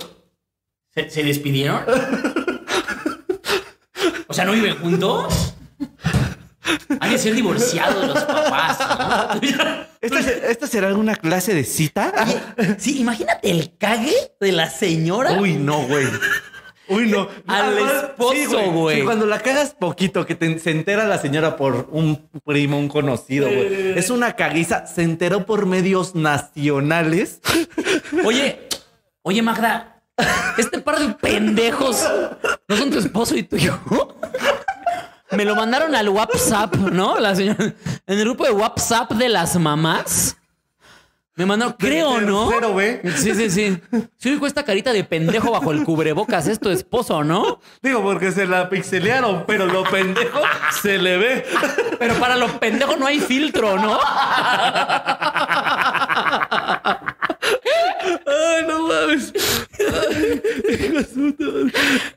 ¿Se, se despidieron? [laughs] O sea, ¿no viven juntos? Han de ser divorciados los papás, ¿no? ¿esta, se- esta será alguna clase de cita? Sí, imagínate el cague de la señora. Uy, no, güey. Uy, no. Al Además, esposo, güey. sí, cuando la cagas poquito, que te- se entera la señora por un primo, un conocido, güey. Es una caguiza. Se enteró por medios nacionales. Oye, oye, Magda, este par de pendejos no son tu esposo y tu hijo. Me lo mandaron al WhatsApp, ¿no? La señora. En el grupo de WhatsApp de las mamás. Me mandaron, creo, ¿no? güey. Sí, sí, sí. Sí, hijo, esta carita de pendejo bajo el cubrebocas es tu esposo, ¿no? Digo, porque se la pixelearon, pero lo pendejo se le ve. Pero para los pendejos no hay filtro, ¿no? Ay, no mames.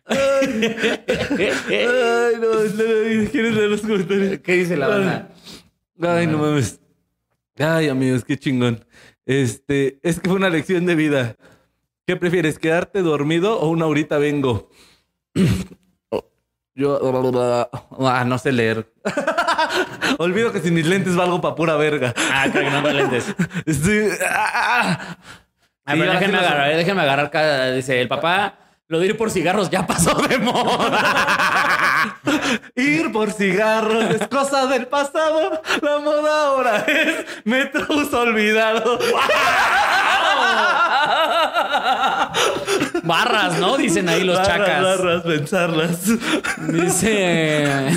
Ay. Ay, no. no, ¿Quieres leer los comentarios? ¿Qué dice la banda? Ay, no mames. Ay, amigos, qué chingón. Este, es que fue una lección de vida. ¿Qué prefieres, quedarte dormido o una horita vengo? Yo, ah, no sé leer. [laughs] Olvido que sin mis lentes valgo pa' pura verga. Ah, creo que no me lentes. [laughs] Sí, ah, A Sí, déjenme agarrar, déjenme agarrar cada. Dice, el papá, lo de ir por cigarros ya pasó de moda. [laughs] Ir por cigarros es cosa del pasado. La moda ahora es metros olvidados. Barras, ¿no? Dicen ahí los Barras, chacas. barras, pensarlas. Dice.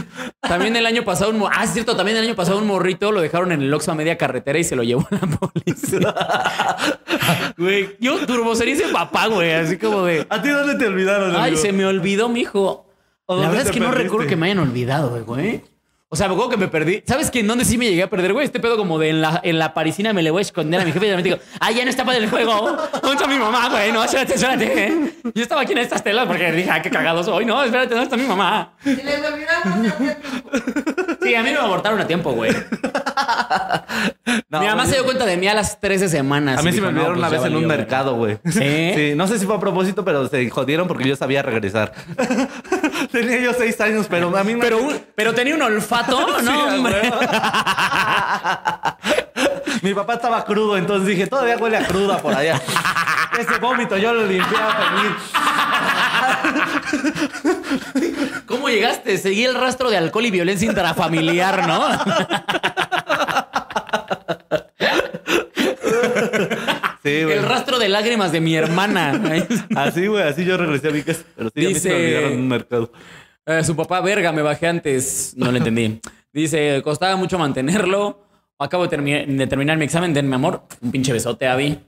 [laughs] También el año pasado un Ah, es cierto, también el año pasado un morrito lo dejaron en el Oxxo a media carretera y se lo llevó la policía. [laughs] Güey, yo turbosería ese papá, güey, así como de. ¿A ti dónde te olvidaron? Ay, amigo? se me olvidó, mijo. ¿O La verdad es que no recuerdo que me hayan olvidado, güey. O sea, me acuerdo que me perdí. ¿Sabes que en dónde sí me llegué a perder, güey? Este pedo como de en la, en la parisina me le voy a esconder a mi jefe y repente digo, ah, ya no está para el juego. ¿Dónde está mi mamá, güey? No, espérate, espérate. Yo estaba aquí en estas telas porque dije, ah, qué cagado soy. No, espérate, ¿dónde está mi mamá? Si les tiempo. Sí, a mí me abortaron a tiempo, güey. [laughs] No, mi mamá se dio cuenta de mí a las 13 semanas. A mí sí me dijo, no, olvidaron pues una vez en un mercado, güey. ¿Sí? [laughs] Sí, no sé si fue a propósito, pero se jodieron porque yo sabía regresar. [laughs] Tenía yo seis años, pero a mí me... Pero, un- pero tenía un olfato, Sí, ¿no? huevo. Mi papá estaba crudo, entonces dije, todavía huele a cruda por allá. Ese vómito yo lo limpié a venir. ¿Cómo llegaste? Seguí el rastro de alcohol y violencia intrafamiliar, ¿no? Sí, güey. El rastro de lágrimas de mi hermana. [laughs] Así, güey, así yo regresé a mi casa. Pero sí, a mí se me Dice- olvidaron en un mercado. Eh, su papá, verga, me bajé antes. No le entendí. Dice, costaba mucho mantenerlo. Acabo de, termi- de terminar mi examen, den mi amor. Un pinche besote, Abby.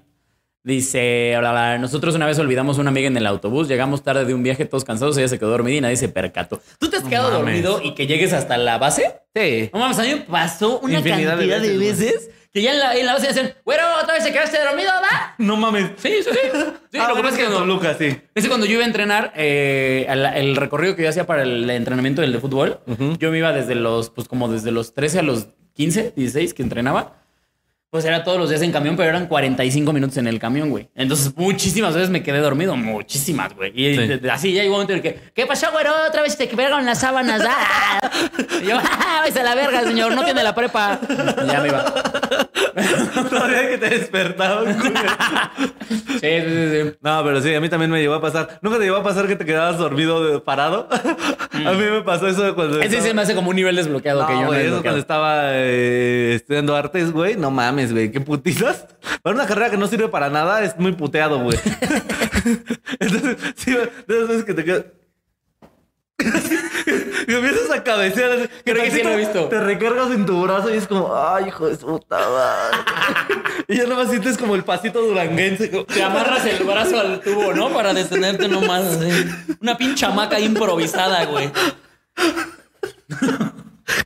Dice, "Bla, bla, nosotros una vez olvidamos a una amiga en el autobús, llegamos tarde de un viaje, todos cansados, ella se quedó dormida y nadie se percató. ¿Tú te has quedado dormido y que llegues hasta la base? Sí. No mames, a mí me pasó una Infinidad cantidad de de veces, que ya en la, en la base dicen, güero, otra vez se quedaste dormido, ¿va? [laughs] No mames. Sí, sí, sí. Sí, Ah, lo que bueno, pasa es que no, Toluca, sí. es que cuando yo iba a entrenar, eh, el recorrido que yo hacía para el entrenamiento del de fútbol, yo me iba desde los, pues como desde los 13 a los 15, 16 que entrenaba. Pues era todos los días en camión, pero eran 45 minutos en el camión, güey. Entonces, muchísimas veces me quedé dormido, muchísimas, güey. Y Sí. de- de- así ya llegó un momento en el que, ¿qué pasó, güero? Otra vez te quebraron las sábanas. ¡Ah! Y yo, ¡ah! Vais a la verga, señor, no tiene la prepa. Y ya me iba. Todavía que te despertaban, güey. Sí, sí, sí. sí. No, pero sí, a mí también me llegó a pasar. ¿Nunca te llegó a pasar que te quedabas dormido de- parado? a mí me pasó eso de cuando. Ese estaba- se me hace como un nivel desbloqueado No, que yo no güey, he eso cuando estaba eh, estudiando artes, güey. No mames, güey. Qué putizas. Para una carrera que no sirve para nada, es muy puteado, güey. [laughs] Entonces, sí, veces que te quedas. [laughs] y empiezas a cabecear. Creo que sí tantito lo he visto. Te recargas en tu brazo y es como, ay, hijo de puta madre. [laughs] y ya nomás sientes como el pasito duranguense. como- Te amarras el brazo al tubo, ¿no? Para detenerte nomás. así. Una pinche hamaca improvisada, güey.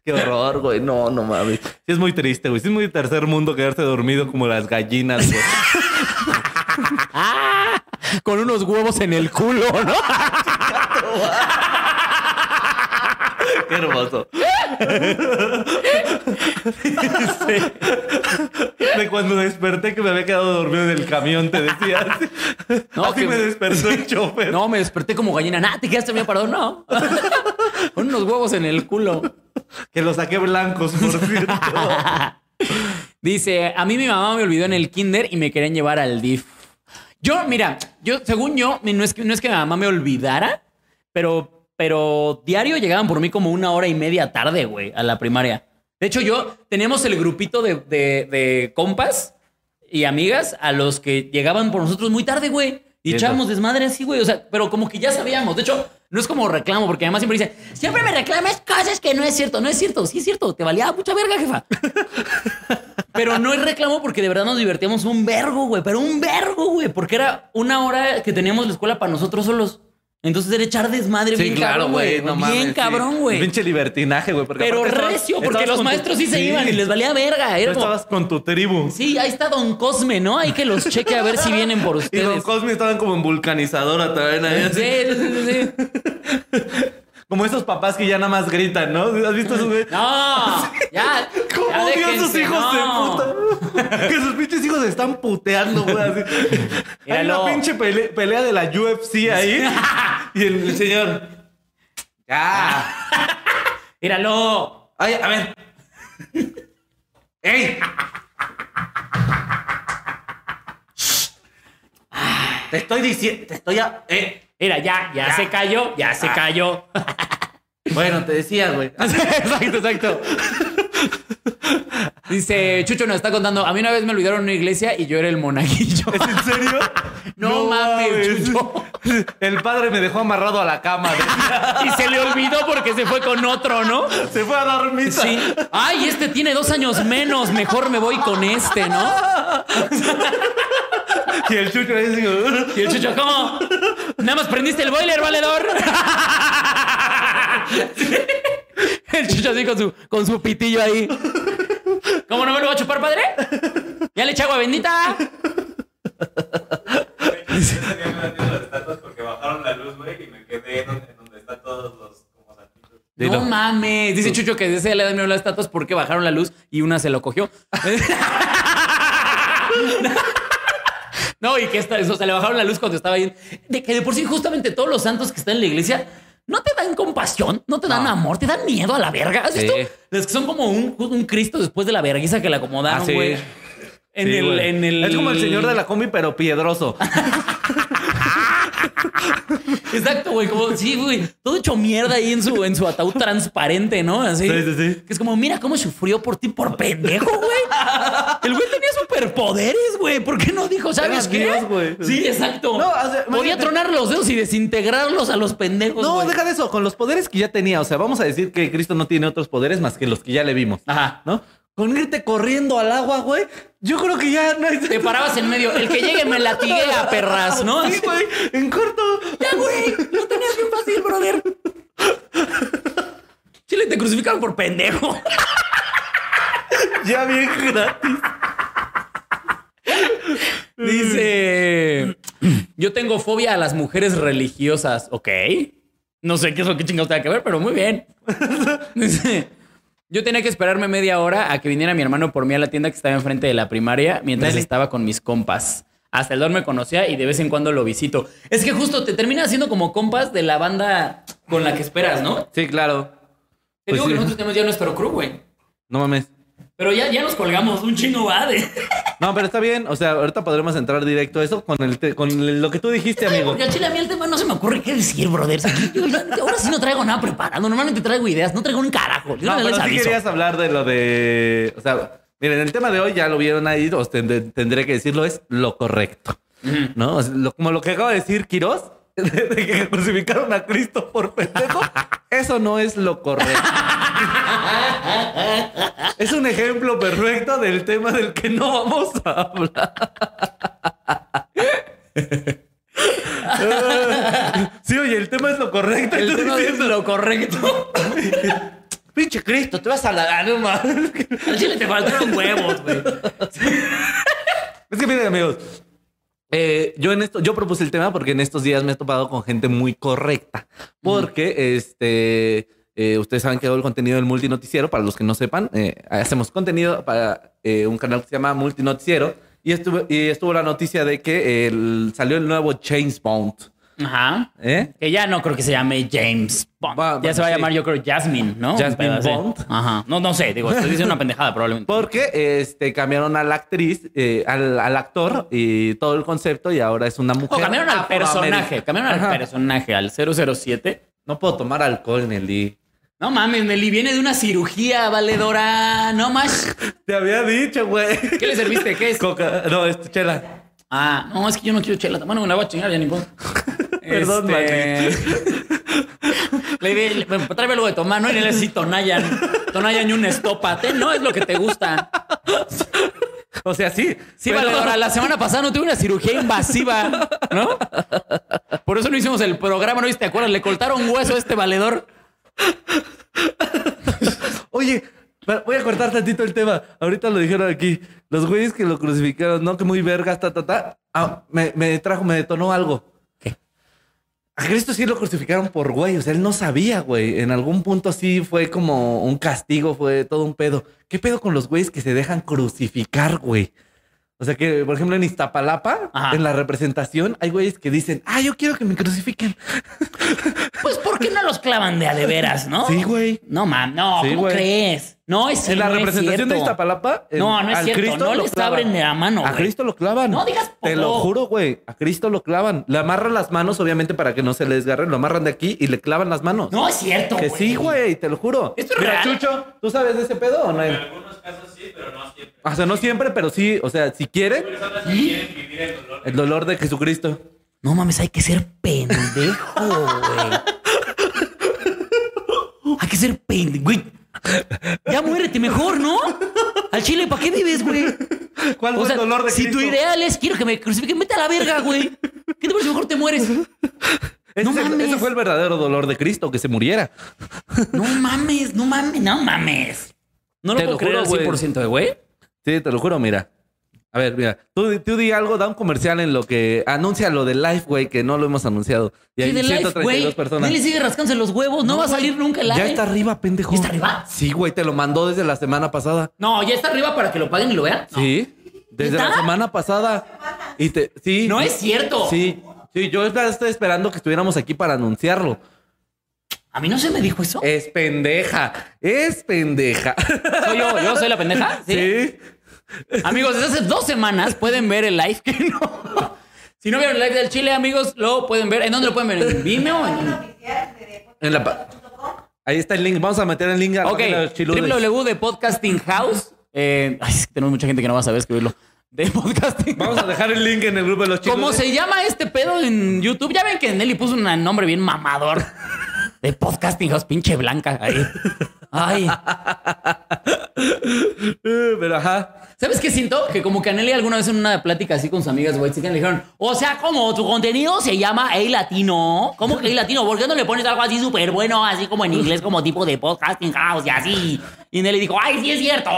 Qué horror, güey. No, no mames. Sí, es muy triste, güey. Sí, es muy tercer mundo quedarse dormido como las gallinas, güey. [laughs] Con unos huevos en el culo, ¿no? [laughs] Qué hermoso. De cuando desperté que me había quedado dormido en el camión, te decía. Así, No, Así que- me despertó el [laughs] chofer. No, me desperté como gallina. Nah, te quedaste bien parado. No. [laughs] Con unos huevos en el culo. Que los saqué blancos, por [laughs] cierto. Dice, a mí mi mamá me olvidó en el kinder y me querían llevar al DIF. Yo, mira, yo, según yo, no es que, no es que mi mamá me olvidara, pero, pero diario llegaban por mí como una hora y media tarde, güey, a la primaria. De hecho, yo teníamos el grupito de, de- de compas y amigas a los que llegaban por nosotros muy tarde, güey. Y echábamos desmadre así, güey. O sea, pero como que ya sabíamos. De hecho, no es como reclamo, porque además siempre dice, siempre me reclamas cosas que no es cierto. No es cierto, sí es cierto. Te valía mucha verga, jefa. [laughs] Pero no es reclamo porque de verdad nos divertíamos un vergo, güey. Pero un vergo, güey. Porque era una hora que teníamos la escuela para nosotros solos. Entonces era echar desmadre bien cabrón, güey. no bien mames, sí. cabrón, güey. Pinche libertinaje, güey. Pero recio, porque los tu- maestros sí se iban y les valía verga. Tú Era como, estabas con tu tribu. sí, ahí está Don Cosme, ¿no? Hay que los cheque a ver si vienen por [laughs] Y Don ustedes. Cosme estaban como en vulcanizadora también ahí. Sí, sí, sí, sí. [laughs] Como esos papás que ya nada más gritan, ¿no? ¿Has visto esos güey? No, ya. [laughs] ¿Cómo ya odio a déjense, hijos no. de puta? [laughs] que sus pinches hijos se están puteando, güey. así. Hay una pinche pele- pelea de la UFC ahí. [laughs] y el, el señor. Ya. Míralo. Ay, a ver. ¡Ey! Te estoy diciendo. Te estoy a. Eh. Mira, ya, ya, Ya. se cayó, ya se Ah. cayó. Bueno, te decía, güey. [laughs] exacto, exacto. Dice, Chucho nos está contando, a mí una vez me olvidaron en una iglesia y yo era el monaguillo. ¿Es en serio? [laughs] No mames, Chucho. El padre me dejó amarrado a la cama. [laughs] y se le olvidó porque se fue con otro, ¿no? Se fue a dar misa. Sí. Ay, este tiene dos años menos, mejor me voy con este, ¿no? Y el chucho ahí dice, Y el Chucho, ¿cómo? Nada más prendiste el boiler, valedor. [laughs] El chucho así con su, con su pitillo ahí. ¿Cómo no me lo va a chupar, padre? ¿Ya le eché agua bendita? Ese día me metí las estatuas porque bajaron la luz, güey, y me quedé en donde, en donde están todos los como santitos. Dilo. No mames. Dice Chucho que ese le da miedo las estatuas porque bajaron la luz y una se lo cogió. [laughs] No, y que esta, eso, se le bajaron la luz cuando estaba ahí. De que de por sí, justamente todos los santos que están en la iglesia no te dan compasión, no te dan No. amor, te dan miedo a la verga. ¿Has Sí. visto? Que son como un, un Cristo después de la vergüenza que le acomodaron, Ah, sí. güey. En, Sí, el, en el. Es como el señor de la combi, pero piedroso. [laughs] Exacto, güey. Como, sí, güey. Todo hecho mierda ahí en su, en su ataúd transparente, ¿no? Así. Sí, sí, sí. Que es como, mira cómo sufrió por ti por pendejo, güey. El güey tenía superpoderes, güey. ¿Por qué no dijo, sabes qué? Dios, güey. Sí, exacto. No, o sea, Podía tronar los dedos y desintegrarlos a los pendejos. No, güey. deja de eso. Con los poderes que ya tenía. O sea, vamos a decir que Cristo no tiene otros poderes más que los que ya le vimos. Ajá. ¿No? Con irte corriendo al agua, güey. Yo creo que ya no hay. Te parabas en medio. El que llegue me latiguea, [laughs] perras, ¿no? Sí, güey. En corto. Ya, güey. Lo tenías bien fácil, brother. Chile, te crucificaron por pendejo. Ya bien gratis. Dice, yo tengo fobia a las mujeres religiosas. Ok. No sé qué es lo que chingados tenga que ver, pero muy bien. Dice, yo tenía que esperarme media hora a que viniera mi hermano por mí a la tienda que estaba enfrente de la primaria mientras estaba con mis compas. Hasta el don me conocía y de vez en cuando lo visito. Es que justo te termina haciendo como compas de la banda con la que esperas, ¿no? Sí, claro. Te Pues digo sí. que nosotros tenemos ya nuestro crew, güey. No mames. Pero ya, ya nos colgamos, un chingo va de... No, pero está bien. O sea, ahorita podremos entrar directo a eso con, el te- con lo que tú dijiste, amigo. Porque al chile a mí el tema no se me ocurre qué decir, brother. Yo- yo- ahora sí no traigo nada preparado. Normalmente traigo ideas, no traigo un carajo. Yo No, no, pero les sí aviso. querías hablar de lo de. O sea, miren, el tema de hoy ya lo vieron ahí, os tend- tendré que decirlo, es lo correcto. ¿No? O sea, lo- como lo que acaba de decir Quirós, [laughs] de, que crucificaron a Cristo por pendejo, eso no es lo correcto. [laughs] es un ejemplo perfecto del tema del que no vamos a hablar. [laughs] sí, oye, el tema es lo correcto. El tema es lo correcto. Pinche Cristo, te vas a la. Mames. Al chile te faltaron huevos, güey. Es que miren, amigos. Eh, yo en esto, yo propuse el tema porque en estos días me he topado con gente muy correcta. Porque este, eh, ustedes saben que hago el contenido del multinoticiero. Para los que no sepan, eh, hacemos contenido para eh, un canal que se llama Multinoticiero. Y estuvo, y estuvo la noticia de que el- salió el nuevo James Bond. Ajá. ¿eh? Que ya no creo que se llame James Bond. Ya bueno, se va a sí. llamar, yo creo, Jasmine, ¿no? Jasmine. Bond. Ajá. No, no sé, digo, estoy diciendo una pendejada probablemente. Porque este, cambiaron a la actriz, eh, al, al actor y todo el concepto y ahora es una mujer. No, cambiaron al personaje, cambiaron al Ajá. personaje, al 007. No puedo tomar alcohol, Nelly. No mames, Nelly, viene de una cirugía valedora. No más. Te había dicho, güey. ¿Qué le serviste? ¿Qué es? Coca, no, es chela. Ah, no, es que yo no quiero chela. Bueno, me la voy a chingar ya ni modo. Perdón, Este, [laughs] Le tráeme algo de tomar, no y le así Tonayan. Tonayan y un estópate, ¿no? Es lo que te gusta. O sea, sí. Sí, pero- Valedora, la semana pasada no tuve una cirugía invasiva, ¿no? Por eso no hicimos el programa, ¿no? ¿Te acuerdas? Le cortaron hueso a este valedor. Oye, voy a cortar tantito el tema. Ahorita lo dijeron aquí. Los güeyes que lo crucificaron, no, que muy vergas, ta, ta, ta. Ah, me, me trajo, me detonó algo. A Cristo sí lo crucificaron por güey. O sea, él no sabía, güey. En algún punto sí fue como un castigo, fue todo un pedo. ¿Qué pedo con los güeyes que se dejan crucificar, güey? O sea que, por ejemplo, en Iztapalapa, Ajá. en la representación, hay güeyes que dicen, ah, yo quiero que me crucifiquen. Pues, ¿por qué no los clavan de a de veras, no? Sí, güey. No, mam, no, Sí, ¿cómo güey. crees? No, es en la no representación de. Iztapalapa. en- No, no es al cierto. Cristo No lo les clavan. abren la mano, A güey. Cristo lo clavan. No digas Te lo juro, güey. A Cristo lo clavan. Le amarran las manos, obviamente, para que no se le desgarren. Lo amarran de aquí y le clavan las manos. No es cierto, que sí, güey, te lo juro. ¿Esto es Mira, real? Chucho, ¿tú sabes de ese pedo o no? En algunos casos sí, pero no siempre. O sea, no siempre, pero sí. O sea, si quieren, Personas que quieren vivir el dolor. el dolor de Jesucristo. No mames, hay que ser pendejo, güey. [laughs] Hay que ser pendejo, güey. Ya muérete mejor, ¿no? Al chile, ¿para qué vives, güey? ¿Cuál O fue sea, el dolor de si Cristo? tu ideal es quiero que me crucifiquen, vete a la verga, güey. ¿Qué te parece? Mejor te mueres. Ese, No mames. ese fue el verdadero dolor de Cristo, que se muriera. No mames, no mames, no mames. No lo Te puedo lo creer al juro, güey. 100%, güey. Sí, te lo juro, mira. A ver, mira, tú, tú di algo, da un comercial en lo que anuncia lo de Life, güey, que no lo hemos anunciado. Y Sí, hay de live, 132 güey. personas. Nelly sigue rascándose los huevos. No, va a salir nunca el live. Ya está arriba, pendejo. ¿Ya está arriba? Sí, güey, te lo mandó desde la semana pasada. No, ya está arriba para que lo paguen y lo vean. No. Sí, desde la semana pasada. Y te, sí. No es cierto. Sí, sí, yo estoy esperando que estuviéramos aquí para anunciarlo. A mí no se me dijo eso. Es pendeja, es pendeja. ¿Soy yo, yo soy la pendeja? [laughs] ¿Sí? Sí. Amigos, desde hace dos semanas pueden ver el live que no. Si no vieron el live del Chile, amigos, lo pueden ver. ¿En dónde lo pueden ver? ¿En Vimeo? [laughs] ¿En... En la pa- Ahí está el link. Vamos a meter el link a la Ok, página de www Podcasting House. Eh, ay, tenemos mucha gente que no va a saber escribirlo. De Podcasting Vamos a dejar el link en el grupo de los chiludes. ¿Cómo se llama este pedo en YouTube? Ya ven que Nelly puso un nombre bien mamador. De Podcasting House, pinche blanca. Ahí. Ay. [laughs] Pero ajá. ¿Sabes qué siento? Que como que a Nelly alguna vez en una plática así con sus amigas white chicken le dijeron, o sea, como tu contenido se llama Hey Latino. ¿Cómo que Hey Latino? ¿Por qué no le pones algo así súper bueno, así como en inglés, como tipo de podcasting house y así? Y Nelly dijo, ¡ay, sí es cierto!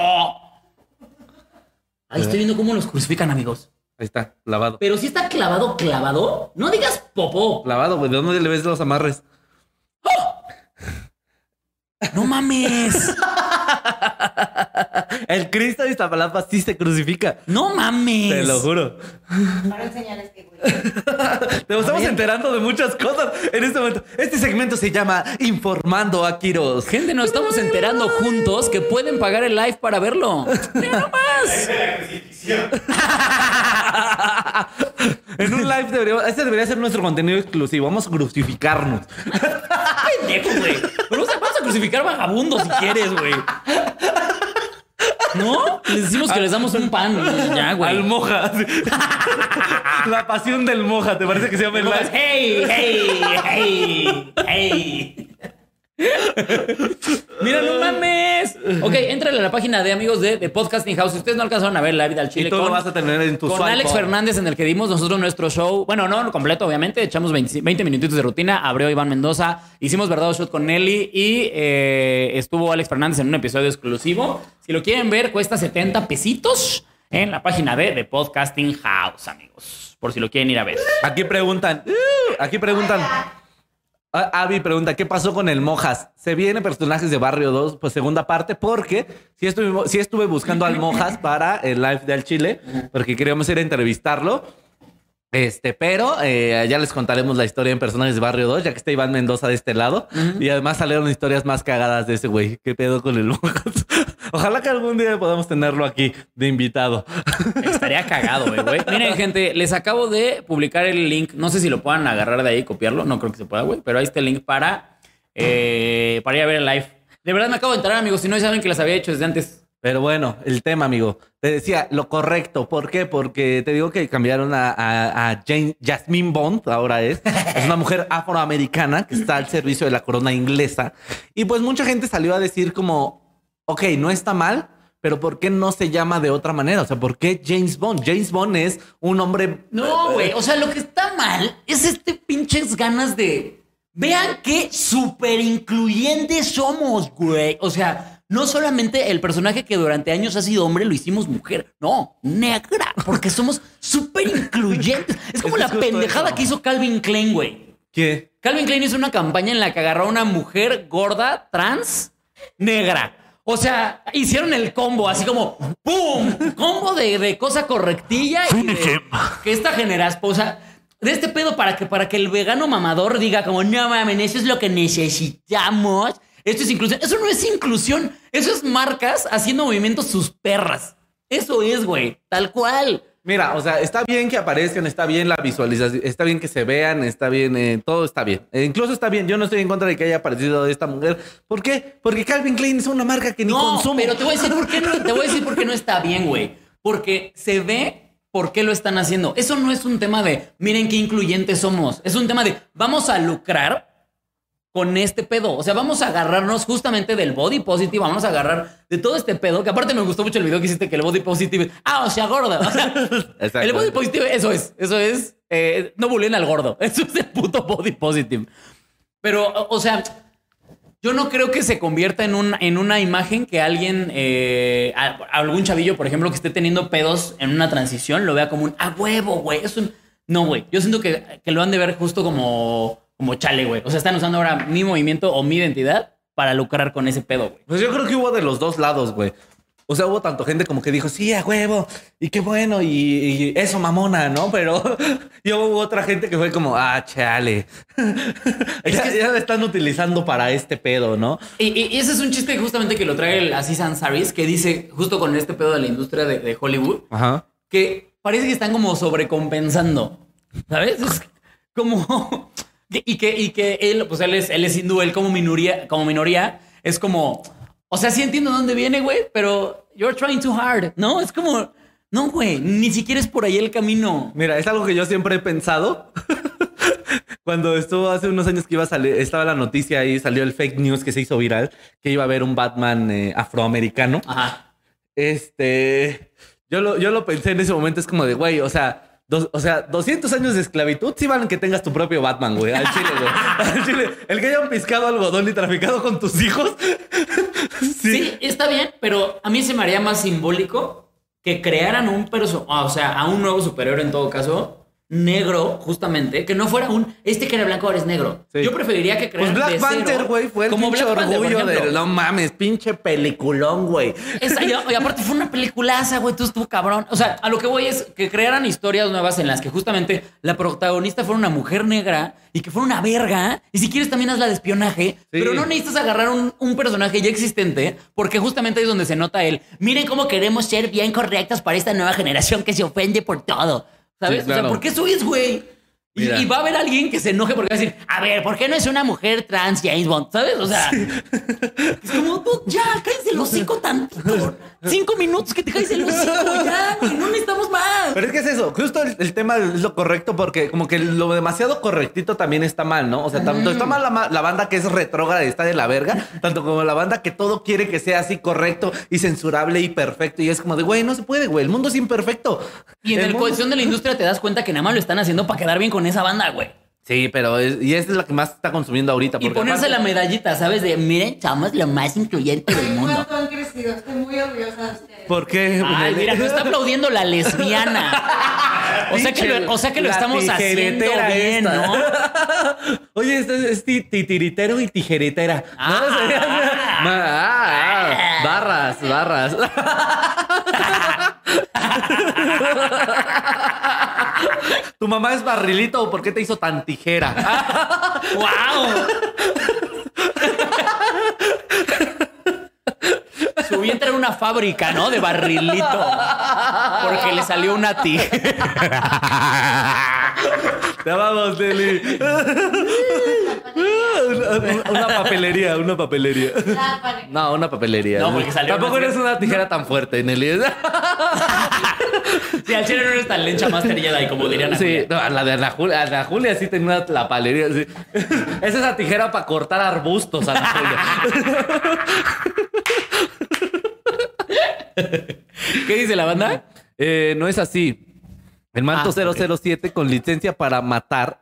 Ahí estoy viendo cómo los crucifican, amigos. Ahí está, lavado. Pero si está clavado, clavado, no digas popó. Lavado, güey. ¿De dónde le ves los amarres? No mames. El Cristo de Iztapalapa sí se crucifica. No mames. Te lo juro. Para enseñar este güey. Te estamos enterando de muchas cosas en este momento. Este segmento se llama Informando a Quiros. Gente, nos estamos enterando juntos que pueden pagar el live para verlo. [laughs] Mira nomás. [laughs] En un live deberíamos, este debería ser nuestro contenido exclusivo. Vamos a crucificarnos. [laughs] Pendejo, güey. Pero, o sea, vamos a crucificar vagabundos si quieres, güey. ¿No? Les decimos que les damos un pan. Ya, güey. Al moja. [laughs] La pasión del moja, ¿te parece que se llama el live? Hey, hey, hey, hey. [laughs] Mira, no mames. Ok, entrale a la página de amigos de, de Podcasting House. Si ustedes no alcanzaron a ver la vida al Chile Y tú lo vas a tener en tu con swipe Alex. Fernández en el que dimos nosotros nuestro show. Bueno, no, completo, obviamente. Echamos 20, 20 minutitos de rutina. Abrió Iván Mendoza. Hicimos Verdad o Shot con Nelly. Y eh, estuvo Alex Fernández en un episodio exclusivo. Si lo quieren ver, cuesta 70 pesitos en la página de, de Podcasting House, amigos. Por si lo quieren ir a ver. Aquí preguntan, uh, aquí preguntan. Ah, Avi pregunta, ¿qué pasó con el Mojas? Se viene personajes de Barrio 2, pues segunda parte, porque sí estuve, sí estuve buscando al Mojas [laughs] para el live de Al Chile, porque queríamos ir a entrevistarlo. Este, pero eh, ya les contaremos la historia en personajes de Barrio 2, ya que está Iván Mendoza de este lado. Y además salieron historias más cagadas de ese güey. ¿Qué pedo con el Mojas? Ojalá que algún día podamos tenerlo aquí de invitado. Estaría cagado, güey. Miren, gente, les acabo de publicar el link. No sé si lo puedan agarrar de ahí y copiarlo. No creo que se pueda, güey. Pero ahí está el link para, eh, para ir a ver el live. De verdad me acabo de enterar, amigos. Si no, ya saben que las había hecho desde antes. Pero bueno, el tema, amigo. Te decía lo correcto. ¿Por qué? Porque te digo que cambiaron a, a, a Jane, Jasmine Bond, ahora es. Es una mujer afroamericana que está al servicio de la corona inglesa. Y pues mucha gente salió a decir como, ok, no está mal, pero ¿por qué no se llama de otra manera? O sea, ¿por qué James Bond? James Bond es un hombre... No, güey. O sea, lo que está mal es este pinches ganas de. Vean qué súper incluyentes somos, güey. O sea, no solamente el personaje que durante años ha sido hombre lo hicimos mujer. No, negra. Porque somos súper incluyentes. Es como la pendejada que hizo Calvin Klein, güey. ¿Qué? Calvin Klein hizo una campaña en la que agarró a una mujer gorda, trans, negra. O sea, hicieron el combo, así como ¡pum! Combo de, de cosa correctilla y de, que esta generación, o sea, de este pedo para que, para que el vegano mamador diga como, no mames, eso es lo que necesitamos. Esto es inclusión. Eso no es inclusión. Eso es marcas haciendo movimientos sus perras. Eso es, güey. Tal cual. Mira, o sea, está bien que aparezcan, está bien la visualización, está bien que se vean, está bien, eh, todo está bien. Eh, incluso está bien, yo no estoy en contra de que haya aparecido esta mujer. ¿Por qué? Porque Calvin Klein es una marca que ni No, consumo. pero te voy a decir por qué no, te voy a decir por qué no está bien, güey. Porque se ve por qué lo están haciendo. Eso no es un tema de miren qué incluyentes somos. Es un tema de vamos a lucrar con este pedo. O sea, vamos a agarrarnos justamente del body positive, vamos a agarrar de todo este pedo, que aparte me gustó mucho el video que hiciste que el body positive, ah, o sea, gorda. O sea, [laughs] el body positive, eso es, eso es, eh, no bullying al gordo, [laughs] eso es el puto body positive. Pero, o sea, yo no creo que se convierta en, un, en una imagen que alguien, eh, a- algún chavillo, por ejemplo, que esté teniendo pedos en una transición, lo vea como un, a huevo, güey. Es un... No, güey. Yo siento que, que lo han de ver justo como, como chale, güey. O sea, están usando ahora mi movimiento o mi identidad para lucrar con ese pedo, güey. Pues yo creo que hubo de los dos lados, güey. O sea, hubo tanto gente como que dijo, sí, a huevo, y qué bueno, y, y eso, mamona, ¿no? Pero [laughs] y hubo otra gente que fue como, ah, chale. [laughs] ya, ya me están utilizando para este pedo, ¿no? Y, y- y ese es un chiste justamente que lo trae el Aziz Ansari, que dice, justo con este pedo de la industria de, de Hollywood, Ajá. que parece que están como sobrecompensando, ¿sabes? Es como... Y que, y que él, pues él es, él es hindú, él como minoría, como minoría, es como... O sea, sí entiendo dónde viene, güey, pero you're trying too hard, ¿no? Es como... No, güey, ni siquiera es por ahí el camino. Mira, es algo que yo siempre he pensado. [laughs] Cuando estuvo hace unos años que iba a salir, estaba la noticia ahí, salió el fake news que se hizo viral, que iba a haber un Batman eh, afroamericano. Ajá. Este, yo lo, yo lo pensé en ese momento, es como de, güey, o sea, dos- o sea, 200 años de esclavitud sí valen que tengas tu propio Batman, güey, al chile, güey. [laughs] Al chile. El que hayan piscado algodón y traficado con tus hijos. [laughs] Sí. está bien, pero a mí se me haría más simbólico que crearan un perso, o sea, a un nuevo superior en todo caso, negro, justamente, que no fuera un, este que era blanco ahora es negro. Sí. Yo preferiría que Pues crearan Black de cero, Panther, güey, fue el como pinche Black Panther, orgullo ejemplo. del no mames, pinche peliculón, güey. Y, y aparte fue una peliculaza, güey, tú estuvo cabrón. O sea, a lo que voy es que crearan historias nuevas en las que justamente la protagonista fuera una mujer negra y que fuera una verga. Y si quieres también hazla de espionaje, pero no necesitas agarrar un, un personaje ya existente porque justamente ahí es donde se nota él. Miren cómo queremos ser bien correctos para esta nueva generación que se ofende por todo. ¿Sabes? Sí, claro. O sea, ¿por qué eso es, güey? Y, va a haber alguien que se enoje porque va a decir, a ver, ¿por qué no es una mujer trans James Bond? ¿Sabes? O sea, es como, tú, ya, cállense el hocico tantito. Cinco minutos que te caes el hocico, ya, no necesitamos más. Pero es que es eso, justo el, el tema es lo correcto porque como que lo demasiado correctito también está mal, ¿no? O sea, tanto está mal la, banda que es retrógrada y está de la verga, tanto como la banda que todo quiere que sea así correcto y censurable y perfecto. Y es como de, güey, no se puede, güey, el mundo es imperfecto. Y en El el mundo- cohesión de la [laughs] industria te das cuenta que nada más lo están haciendo para quedar bien con esa banda, güey. Sí, pero es- y esta es la que más está consumiendo ahorita. Y ponerse aparte- la medallita, ¿sabes? De, miren, somos lo más incluyente del mundo. ¿Cuánto han crecido? Estoy muy orgullosa de ustedes. ¿Por qué? Ay, mira, nos está aplaudiendo la lesbiana. O sea que lo, o sea que lo La estamos haciendo bien, esta. ¿no? [laughs] Oye, este es, es ti- titiritero y tijeretera. ¿no? Ah. Sería- Ma- ah, ah, barras, barras. [laughs] [laughs] ¿Tu mamá es barrilito o por qué te hizo tan tijera? [laughs] ¡Wow! [laughs] Su vientre era una fábrica, ¿no? De barrilito. Porque le salió una tijera. Te amamos, Deli. una, una papelería, una papelería. No, una papelería. No, porque salió Tampoco una- eres una tijera tan fuerte, Nelly. Sí, al chile no eres tan lencha más Jedi, como dirían Sí, no, a la de Ana Julia, Ana Julia sí tenía una lapalería. Sí. Es esa tijera para cortar arbustos, Ana Julia. [laughs] ¿Qué dice la banda? Eh, no es así. El manto Ah, 007 con licencia para matar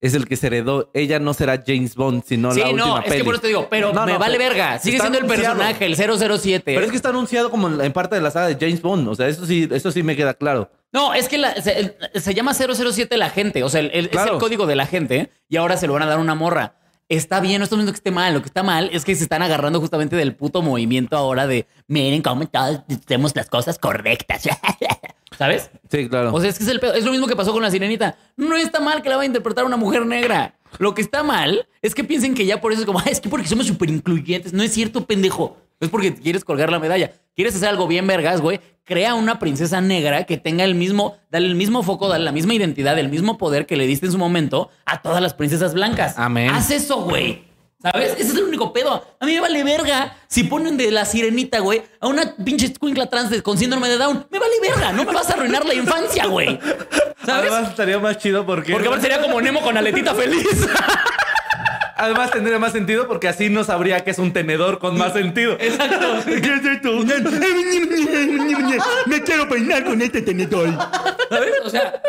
es el que se heredó. Ella no será James Bond, sino Sí, la última no, es peli. que por eso te digo, pero No, me no, vale verga. Sigue siendo el anunciado. personaje, el 007. Pero es que está anunciado como en parte de la saga de James Bond. O sea, eso sí, eso sí me queda claro. No, es que la- se, se llama 007 la gente. O sea, el- el- es el código de la gente y ahora se lo van a dar una morra. Está bien, no estoy diciendo que esté mal. Lo que está mal es que se están agarrando justamente del puto movimiento ahora de miren cómo todos hacemos las cosas correctas. [laughs] ¿Sabes? Sí, claro. O sea, es que es, el pedo. es lo mismo que pasó con la sirenita. No está mal que la vaya a interpretar una mujer negra. Lo que está mal es que piensen que ya por eso es como, "Ay, es que porque somos súper incluyentes. No es cierto, pendejo. No es porque quieres colgar la medalla. Quieres hacer algo bien vergas, güey. Crea una princesa negra que tenga el mismo, dale el mismo foco, dale la misma identidad, el mismo poder que le diste en su momento a todas las princesas blancas. Amén. Haz eso, güey. ¿Sabes? Ese es el único pedo. A mí me vale verga si ponen de la sirenita, güey, a una pinche escuincla trans con síndrome de Down. Me vale verga. No me vas a arruinar la infancia, güey. [laughs] ¿Sabes? Además estaría más chido porque... Porque sería como Nemo con aletita feliz. [laughs] Además tendría más sentido porque así no sabría que es un tenedor con más sentido. Exacto. [laughs] ¿Qué? Me quiero peinar con este tenedor. ¿Sabes? O sea,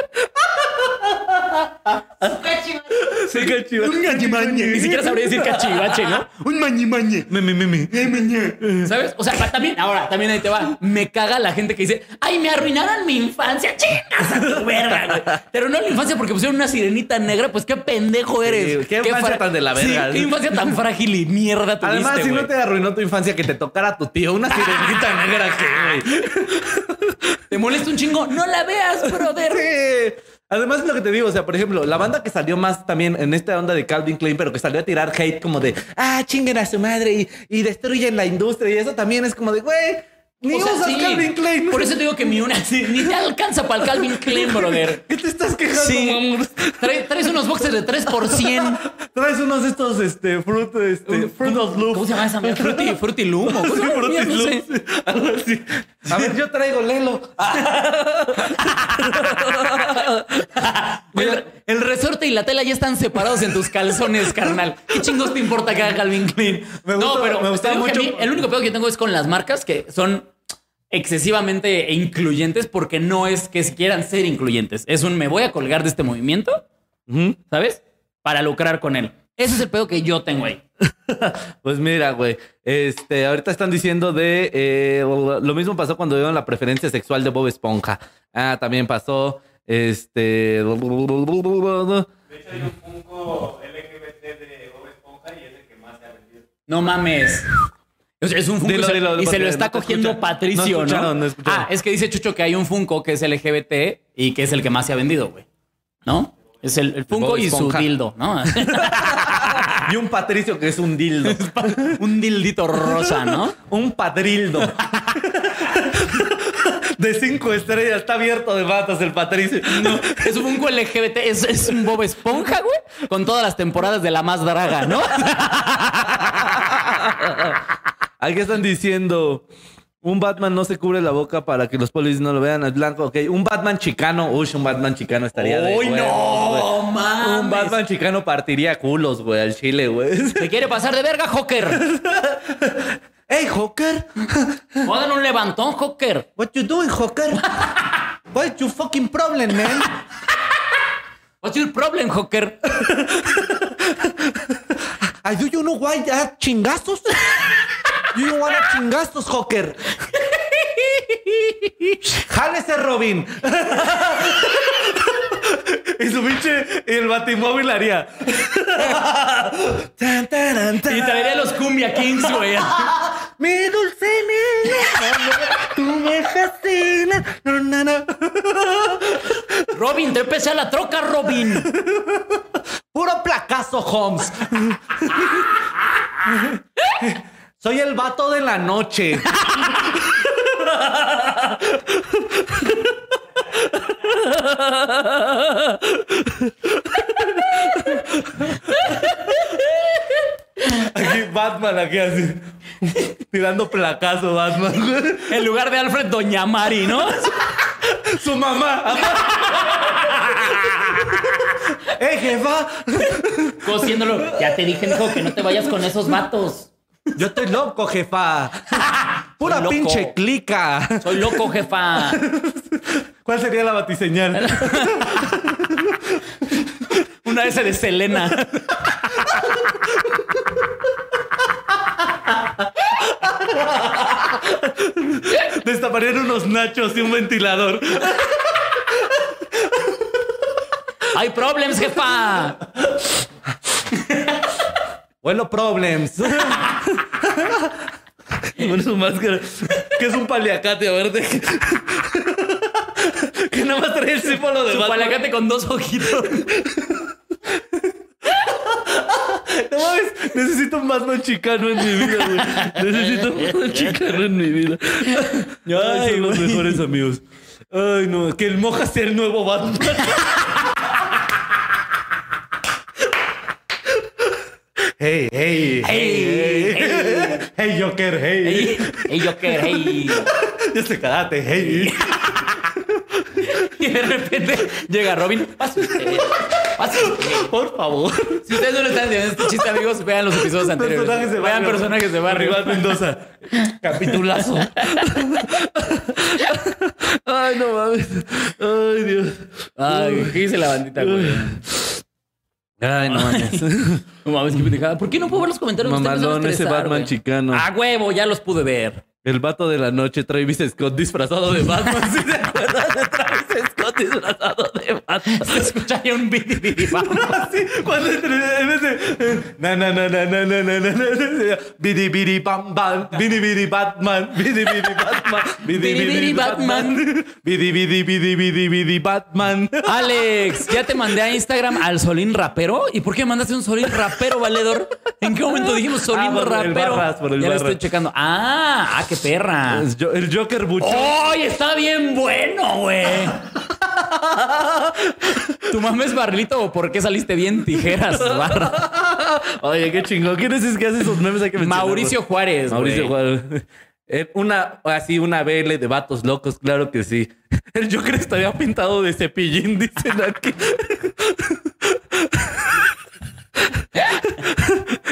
Cachivache. Sí, qué chido. Un gachimañe. ni siquiera sabría decir cachivache, ¿no? Un mañimañe. Me, me, me, me. ¿Sabes? O sea, también, ahora, también ahí te va. Me caga la gente que dice, ay, me arruinaron mi infancia. Chingas a tu verga, güey. Pero no la infancia porque pusieron una sirenita negra, pues qué pendejo eres. Sí, qué infancia tan de la verga. Sí, qué infancia tan frágil y mierda tuviste, Además, si no te arruinó tu infancia que te tocara tu tío, una sirenita [laughs] negra que. ¿Te molesta un chingo? No la veas, brother. Sí. Además, lo que te digo, o sea, por ejemplo, la banda que salió más también en esta onda de Calvin Klein, pero que salió a tirar hate como de, ah, chinguen a su madre y, y destruyen la industria. Y eso también es como de, güey, ni O sea, usas sí. Calvin Klein. Por eso te digo que mi una sí, ni te alcanza para el Calvin [laughs] Klein, brother. ¿Qué te estás quejando, Sí. Trae- traes unos boxes de 3 por 100. Traes unos de estos, este, fruit, este, fruit of. ¿Cómo se llama esa mierda? [laughs] Fruity, Fruity Loom. ¿o Sí? Fruity No algo así. A ver, yo traigo Lelo. [laughs] El, el resorte y la tela ya están separados en tus calzones, carnal. ¿Qué chingos te importa que haga Calvin Klein? Me no, gusta- pero me gusta mucho- mí el único pedo que tengo es con las marcas que son excesivamente incluyentes porque no es que quieran ser incluyentes. Es un me voy a colgar de este movimiento, ¿sabes? Para lucrar con él. Ese es el pedo que yo tengo ahí. [laughs] Pues mira, güey. Este, ahorita están diciendo de. eh, lo mismo pasó cuando dieron la preferencia sexual de Bob Esponja. Ah, también pasó. Este. De hecho, hay un Funko LGBT de Bob Esponja y es el que más se ha vendido. No mames. O sea, es un Funko Dilo, y se- dilo, y se porque lo está no cogiendo. Patricio, No ¿no? Ah, es que dice Chucho que hay un Funko que es LGBT y que es el que más se ha vendido, güey. ¿No? Es el, el Funko y su dildo, ¿no? [laughs] Y un Patricio que es un dildo. un dildito rosa, ¿no? un padrildo. De cinco estrellas, está abierto de matas el Patricio. No, es un Funko LGBT, es, es un Bob Esponja, güey, con todas las temporadas de la más draga, ¿no? [laughs] Aquí están diciendo. Un Batman no se cubre la boca para que los polis no lo vean. Es blanco, ok. Un Batman chicano. Uy, un Batman chicano estaría de. ¡Uy, no, mames! Un Batman chicano partiría culos, güey, al chile, güey. ¿Se quiere pasar de verga, Joker? [laughs] Hey, Joker. ¿O dan un levantón, Joker? What you doing, Joker? What's your fucking problem, man? What's your problem, Joker? [laughs] Do you know why chingazos? You wanna chingazos, Joker. Jálese, Robin. [laughs] y su pinche, el batimóvil haría. Tan, taran, Y taran. traería los Cumbia Kings, güey. [laughs] Mi dulce niña, tú me fascinas. No, no, no. Robin, te empecé a la troca, Robin. Puro placazo, Holmes. [laughs] Soy el vato de la noche. [laughs] Aquí Batman, aquí así. Tirando placazo, Batman. En lugar de Alfred, Doña Mari, ¿no? Su mamá. [laughs] ¡Eh, jefa! Cosiéndolo. Ya te dije, hijo, que no te vayas con esos vatos. Yo estoy loco, jefa. [laughs] Pura loco. pinche clica. Soy loco, jefa. ¿Cuál sería la batiseñal? [laughs] Una S de Selena. Destaparían unos nachos y un ventilador. Hay problems, jefa. [laughs] Bueno, problems. Con su máscara. Que es un paliacate, a ver, de que nada más trae el símbolo de Su Batman. palacate con dos ojitos. No mames, necesito un Batman chicano en mi vida, güey. Necesito un [laughs] Batman chicano en mi vida. Ay, son los mejores amigos. Ay, no, que el moja sea el nuevo Batman. [laughs] Hey, hey, hey, hey, hey, Joker, hey. Hey, hey, Joker, hey. [laughs] Ya se cagate, hey. [laughs] Y de repente llega Robin. Pase usted. Pásale. Por favor. Si ustedes no lo están entendiendo este chiste, amigos, vean los episodios anteriores. Personajes de vean barrio. personajes de barrio. Rival Mendoza. [laughs] Capitulazo. Ay, no mames. Ay, Dios. Ay, ¿qué dice la bandita, güey? Ay, no mames. [laughs] No mames, qué pendejada. ¿Por qué no puedo ver los comentarios? Mamalón, ese Batman chicano. A huevo, ya los pude ver. El vato de la noche, Travis Scott disfrazado de Batman. ¿Sí se acuerdan de Travis Scott disfrazado de Batman? Se escucha ahí un bidi bidi bam. Sí, cuando entre en ese na na na na na na na na na bidi bidi bam bam bidi bidi Batman bidi bidi Batman bidi Bidi Batman. Batman bidi bidi bidi bidi bidi Batman Alex, ya te mandé a Instagram al Solín rapero. ¿Y por qué mandaste un Solín rapero, valedor? ¿En qué momento dijimos Solín Ah, por el rapero? Barras, por el ya lo estoy checando. Ah, ah, perra. Es el Joker buchón ¡Ay, está bien bueno, güey! [laughs] ¿Tu mamá es barrito o por qué saliste bien tijeras, barra? oye qué chingón quién es ese que hace esos memes hay que. Mauricio Juárez, Mauricio güey. Juárez Eh, una así una BL de vatos locos claro que sí el Joker estaría pintado de cepillín dicen aquí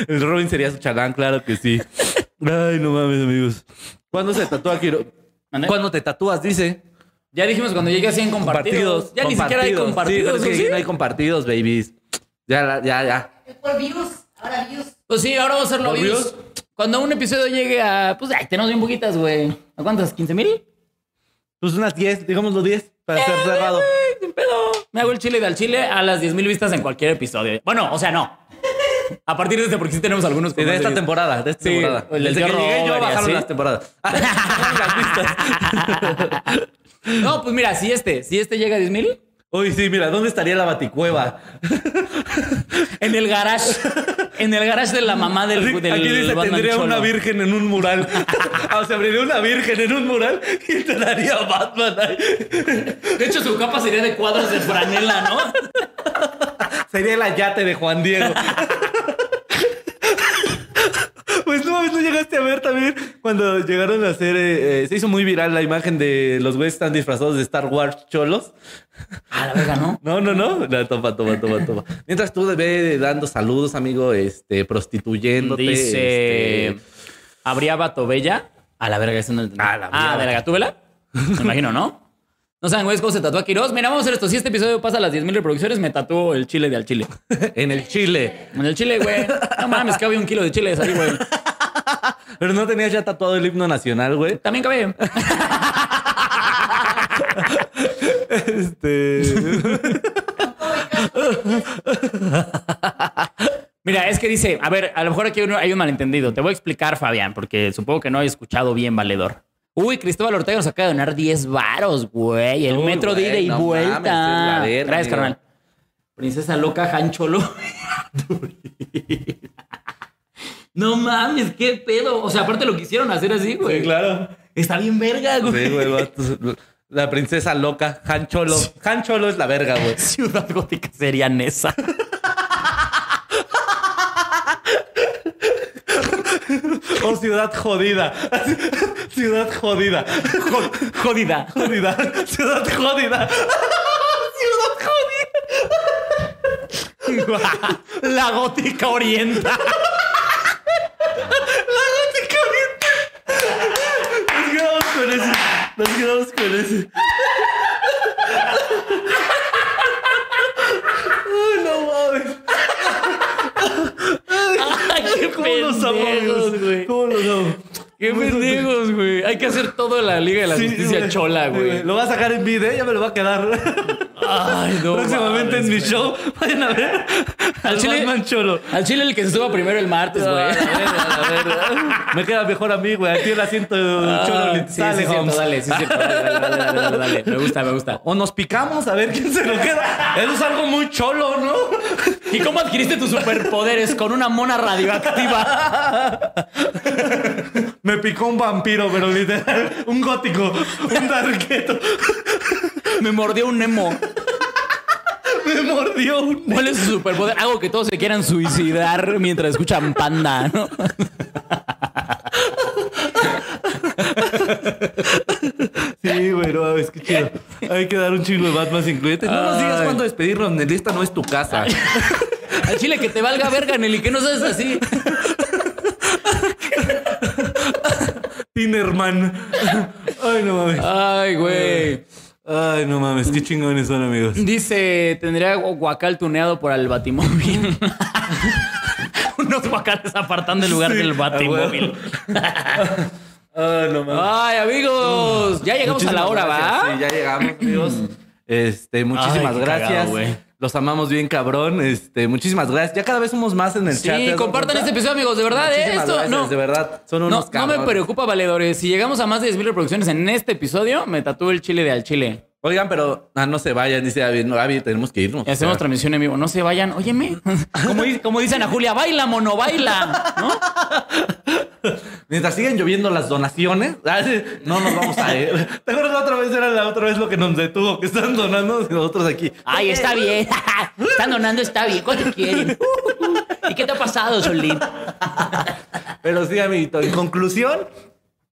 El Robin sería su chalán, claro que sí. Ay, no mames, amigos. ¿Cuándo se tatúa Kiro? ¿Mande? ¿Cuándo te tatúas? Dice. Ya dijimos cuando llegue a 100 compartidos. Ya ni siquiera hay compartidos. Sí, ¿o sí, sí? no hay compartidos, babies. Ya, ya, ya. Es por views. Ahora views. Pues sí, ahora vamos a hacerlo ¿Por views. views? Cuando un episodio llegue a... Pues ay, tenemos bien poquitas, güey. ¿A cuántas? ¿15 mil? Pues unas 10, digámoslo 10, para ser cerrado. Sin pedo. Me hago el chile del chile a las 10 mil vistas en cualquier episodio. Bueno, o sea, no. A partir de este, porque sí tenemos algunos Sí, de esta temporada, de esta Sí, temporada. el Desde que llegué yo bajaron las temporadas. [laughs] [laughs] [laughs] No, pues mira, si este, si este llega a 10 mil, Uy, sí, mira, ¿dónde estaría la baticueva? en el garage. En el garage de la mamá del, del Aquí dice, tendría Cholo. una virgen en un mural. o sea, abriría una virgen en un mural y entraría Batman ahí. De hecho, su capa sería de cuadros de franela, ¿no? Sería el ayate de Juan Diego. [laughs] Pues no, no llegaste a ver también cuando llegaron a hacer. eh, eh, se hizo muy viral la imagen de los güeyes están disfrazados de Star Wars cholos. A la verga, ¿no? No, no, no. No, toma, toma, toma, toma. Mientras tú ve dando saludos, amigo, este, prostituyéndote. Dice. este, ¿Habría Vato Bella? A la verga, eso no. Ah, la Ah, verga. de la gatúbela. Me imagino, ¿no? No saben, güey, cómo se tatúa Quiroz. Mira, vamos a hacer esto. Si este episodio pasa a las 10.000 reproducciones, me tatúo el chile de al chile. [laughs] en el Chile. En el chile, güey. No mames, cabe un kilo de chile ahí, güey. Pero no tenías ya tatuado el himno nacional, güey. También cabe. Este. Mira, es que dice, a ver, a lo mejor aquí hay un malentendido. Te voy a explicar, Fabián, porque supongo que no he escuchado bien, valedor. Uy, Cristóbal Ortega nos acaba de donar 10 varos, güey. El Uy, metro de ida y no vuelta. mames, es la verga, Gracias, carnal. Princesa loca, Hancholo. [laughs] no mames, qué pedo. O sea, aparte lo quisieron hacer así, güey. claro. Está bien verga, güey. Sí, güey, La princesa loca, Han Cholo. Han Cholo es la verga, güey. [laughs] Ciudad gótica sería Nesa. O ciudad jodida. Ciudad jodida. Jodida. Jodida. Ciudad jodida. La gótica orienta. Nos quedamos con ese. Nos quedamos con ese. Ay, no mames. Ay, qué ¿Cómo los pendejos, amamos, güey. ¿Cómo los amo? Qué pendejos, güey. Hay que hacer todo en la Liga de la Sí, Justicia güey. chola, güey. Lo va a sacar en video, ya me lo va a quedar. Ay, no. [laughs] Próximamente mames, en mi güey. show, vayan a ver al chile- Batman Cholo. Al chile el que se suba primero el martes, güey. Me queda mejor a mí, güey. Aquí el asiento cholo. Ah, sí, Dale, sí, dale, sí. Dale, dale, dale, dale, dale, dale. Me gusta, me gusta. O nos picamos a ver quién se lo queda. Eso es algo muy cholo, ¿no? ¿Y cómo adquiriste tus superpoderes? Con una mona radioactiva. Me picó un vampiro, pero literal, un gótico, un darqueto. Me mordió un Nemo. [laughs] Me mordió un. ¿Cuál es su superpoder? Algo que todos se quieran suicidar mientras escuchan panda, ¿no? Sí, güey, no, es que chido. Hay que dar un chingo de Batman sin clientes. No nos digas cuándo despedirnos, Nelly. Esta no es tu casa. Al chile que te valga verga, Nelly, que no sabes así. Tinerman. Ay, no mames. Ay, güey. Ay, no mames. Qué chingones son, amigos. Dice, tendría gu- guacal tuneado por el batimóvil. [laughs] Unos guacales apartando el lugar Sí, del batimóvil. [laughs] Ay, no mames. Ay, amigos. Ya llegamos a la hora, gracias. ¿va? Sí, ya llegamos, amigos. Este, muchísimas Ay, gracias. cagado. Los amamos bien, cabrón. Este, muchísimas gracias. Ya cada vez somos más en el chat. ¿te Sí, compartan este episodio, amigos. De verdad, ¿eh? Muchísimas Esto, gracias, no. de verdad. Son No, unos no cabrones. me preocupa, valedores. Si llegamos a más de 10.000 reproducciones en este episodio, me tatúo el chile de al chile. Oigan, pero ah, no se vayan, dice Avi. No, Avi, tenemos que irnos. Y hacemos O sea, transmisión en vivo. No se vayan. Óyeme. [laughs] Como, di- como dicen a Julia, baila, mono, baila. ¿No? [laughs] Mientras siguen lloviendo las donaciones, ah, no nos vamos a ir. [laughs] ¿Te acuerdas la otra vez? Era la otra vez lo que nos detuvo, que están donando nosotros aquí. Ay, está bien. Están donando, está bien. ¿Cuánto quieren? ¿Y qué te ha pasado, Solín? Pero sí, amiguito, en conclusión,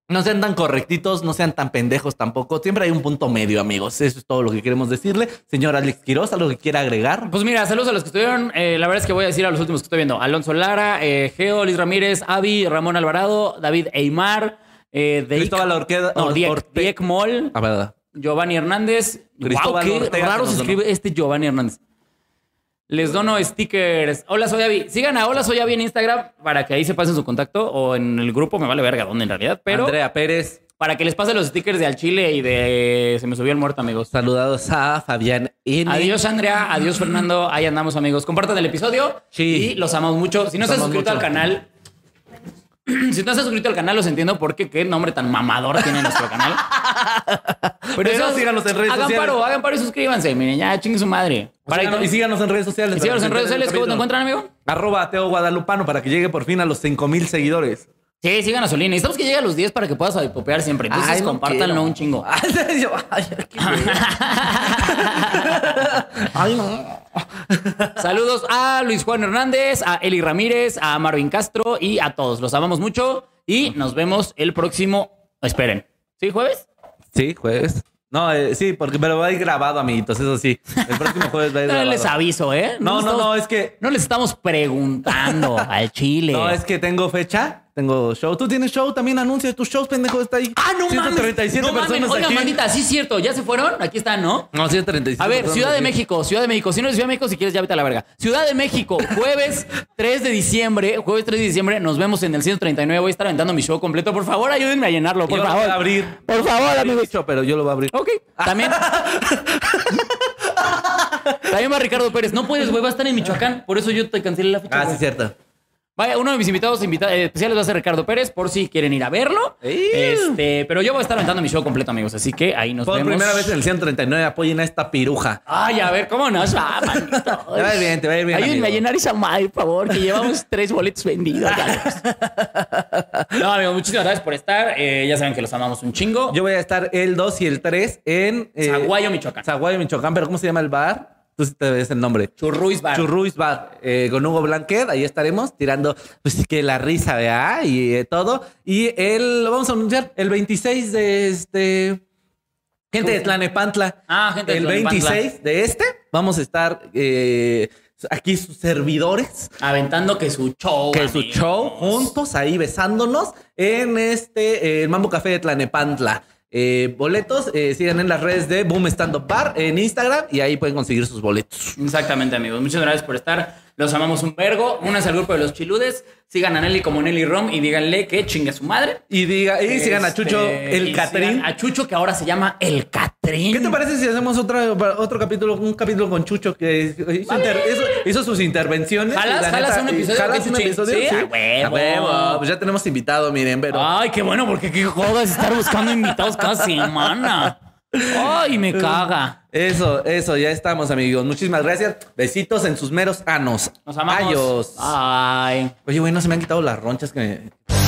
no sean tan correctitos, no sean tan pendejos tampoco. Siempre hay un punto medio, amigos. Eso es todo lo que queremos decirle. Señor Alex Quiroz, ¿algo que quiera agregar? Pues mira, saludos a los que estuvieron. Eh, la verdad es que voy a decir a los últimos que estoy viendo. Alonso Lara, eh, Geo, Luis Ramírez, Avi, Ramón Alvarado, David Eymar, eh, Deic- Cristóbal Orqueda- no, Or- Diek, Orte- Diek Moll, Ah, verdad. Giovanni Hernández. Cristóbal Wow, qué Ortega, raro se escribe este Giovanni Hernández. Les dono stickers. Hola, soy Avi. Sigan a Hola, soy Avi en Instagram para que ahí se pasen su contacto o en el grupo. Me vale verga dónde en realidad. Pero Andrea Pérez, para que les pase los stickers de al chile y de Se me subió el muerto, amigos. saludados a Fabián N. Adiós, Andrea. Adiós, Fernando. Ahí andamos, amigos. Compartan el episodio. Sí. Y los amamos mucho. Si no se han suscrito al canal, si no se han suscrito al canal, los entiendo porque qué nombre tan mamador tiene nuestro canal. [laughs] Pero, síganos en redes hagan sociales. paro, hagan paro y suscríbanse. Miren, ya chingue su madre. Para Síganos- que- y síganos en redes sociales. y síganos en redes sociales. ¿Cómo te encuentran, amigo? Arroba Teo Guadalupano para que llegue por fin a los 5 mil seguidores. Sí, sigan a Solín. Necesitamos que llegue a los 10 para que puedas popear siempre. Entonces, Ay, no compártanlo quiero. un chingo. [laughs] [laughs] Ay, no. Saludos a Luis Juan Hernández, a Eli Ramírez, a Marvin Castro y a todos. Los amamos mucho y nos vemos el próximo. Esperen. ¿Sí, jueves? Sí, jueves. No, eh, sí, porque pero va a ir grabado, amiguitos, eso sí. El próximo jueves va a ir [laughs] No grabado. les aviso, ¿eh? No, no, estamos- no, es que No les estamos preguntando al chile. no, es que tengo fecha, tengo show. Tú tienes show, también anuncias tus shows, pendejo, está ahí. ¡Ah, no mames! 137 no mames. Oiga, aquí. mandita, sí es cierto. ¿Ya se fueron? Aquí están, ¿no? No, 137. A ver, Ciudad de aquí. México, Ciudad de México. Si no eres Ciudad de México, si quieres, ya vete a la verga. Ciudad de México, jueves [laughs] 3 de diciembre. Jueves 3 de diciembre, nos vemos en el 139. Voy a estar aventando mi show completo. Por favor, ayúdenme a llenarlo, por Yo lo favor. voy a abrir. Por favor, amigos. pero yo lo voy a abrir. Ok, también. [laughs] también va Ricardo Pérez. No puedes, güey, va a estar en Michoacán. Por eso yo te cancelé la fecha. Ah, sí, cierto. Vaya, uno de mis invitados invita- eh, especiales va a ser Ricardo Pérez, por si quieren ir a verlo. Este, pero yo voy a estar aventando mi show completo, amigos. Así que ahí nos Por vemos. primera vez en el 139 apoyen a esta piruja. Ay, a ver, ¿cómo nos va, [laughs] manito? Te va a ir bien, te va a ir bien, Ayúdenme a llenar esa madre, por favor, que llevamos [laughs] tres boletos vendidos. [laughs] no, amigo, muchísimas gracias por estar. Eh, ya saben que los amamos un chingo. Yo voy a estar el 2 y el 3 en... eh, Zaguayo, Michoacán. Zaguayo, Michoacán, pero ¿cómo se llama el bar? Tú sí te ves el nombre. Churruis Bar. Churruis Bar, eh, con Hugo Blanquet, ahí estaremos tirando, pues que la risa, ¿verdad? Y eh, todo. Y el, lo vamos a anunciar, el 26 de este... Gente de Tlanepantla. Ah, gente de El Tlanepantla. 26 de este, vamos a estar eh, aquí sus servidores, Aventando que su show. que su show, juntos ahí besándonos en este, eh, el Mambo Café de Tlanepantla. Eh, boletos, eh, sigan en las redes de Boom Stand Up Bar en Instagram y ahí pueden conseguir sus boletos. Exactamente, amigos. Muchas gracias por estar. Los amamos un vergo. Únanse al grupo de los chiludes. Sigan a Nelly como Nelly Rom y díganle que chingue a su madre. Y diga, y sigan a Este, Chucho el Catrín. A Chucho, que ahora se llama el Catrín. ¿Qué te parece si hacemos otra, otro capítulo, un capítulo con Chucho que hizo, inter- hizo- hizo sus intervenciones? ¿Jalas- un episodio ¿Jalas un episodio? Sí, a huevo. Pues ya tenemos invitado, miren, pero... Ay, qué bueno, porque qué jodas estar buscando invitados cada semana. Ay, me caga. Eso, eso, ya estamos, amigos. Muchísimas gracias. Besitos en sus meros anos. Nos amamos. Adiós. Ay. Oye, güey, no se me han quitado las ronchas que me...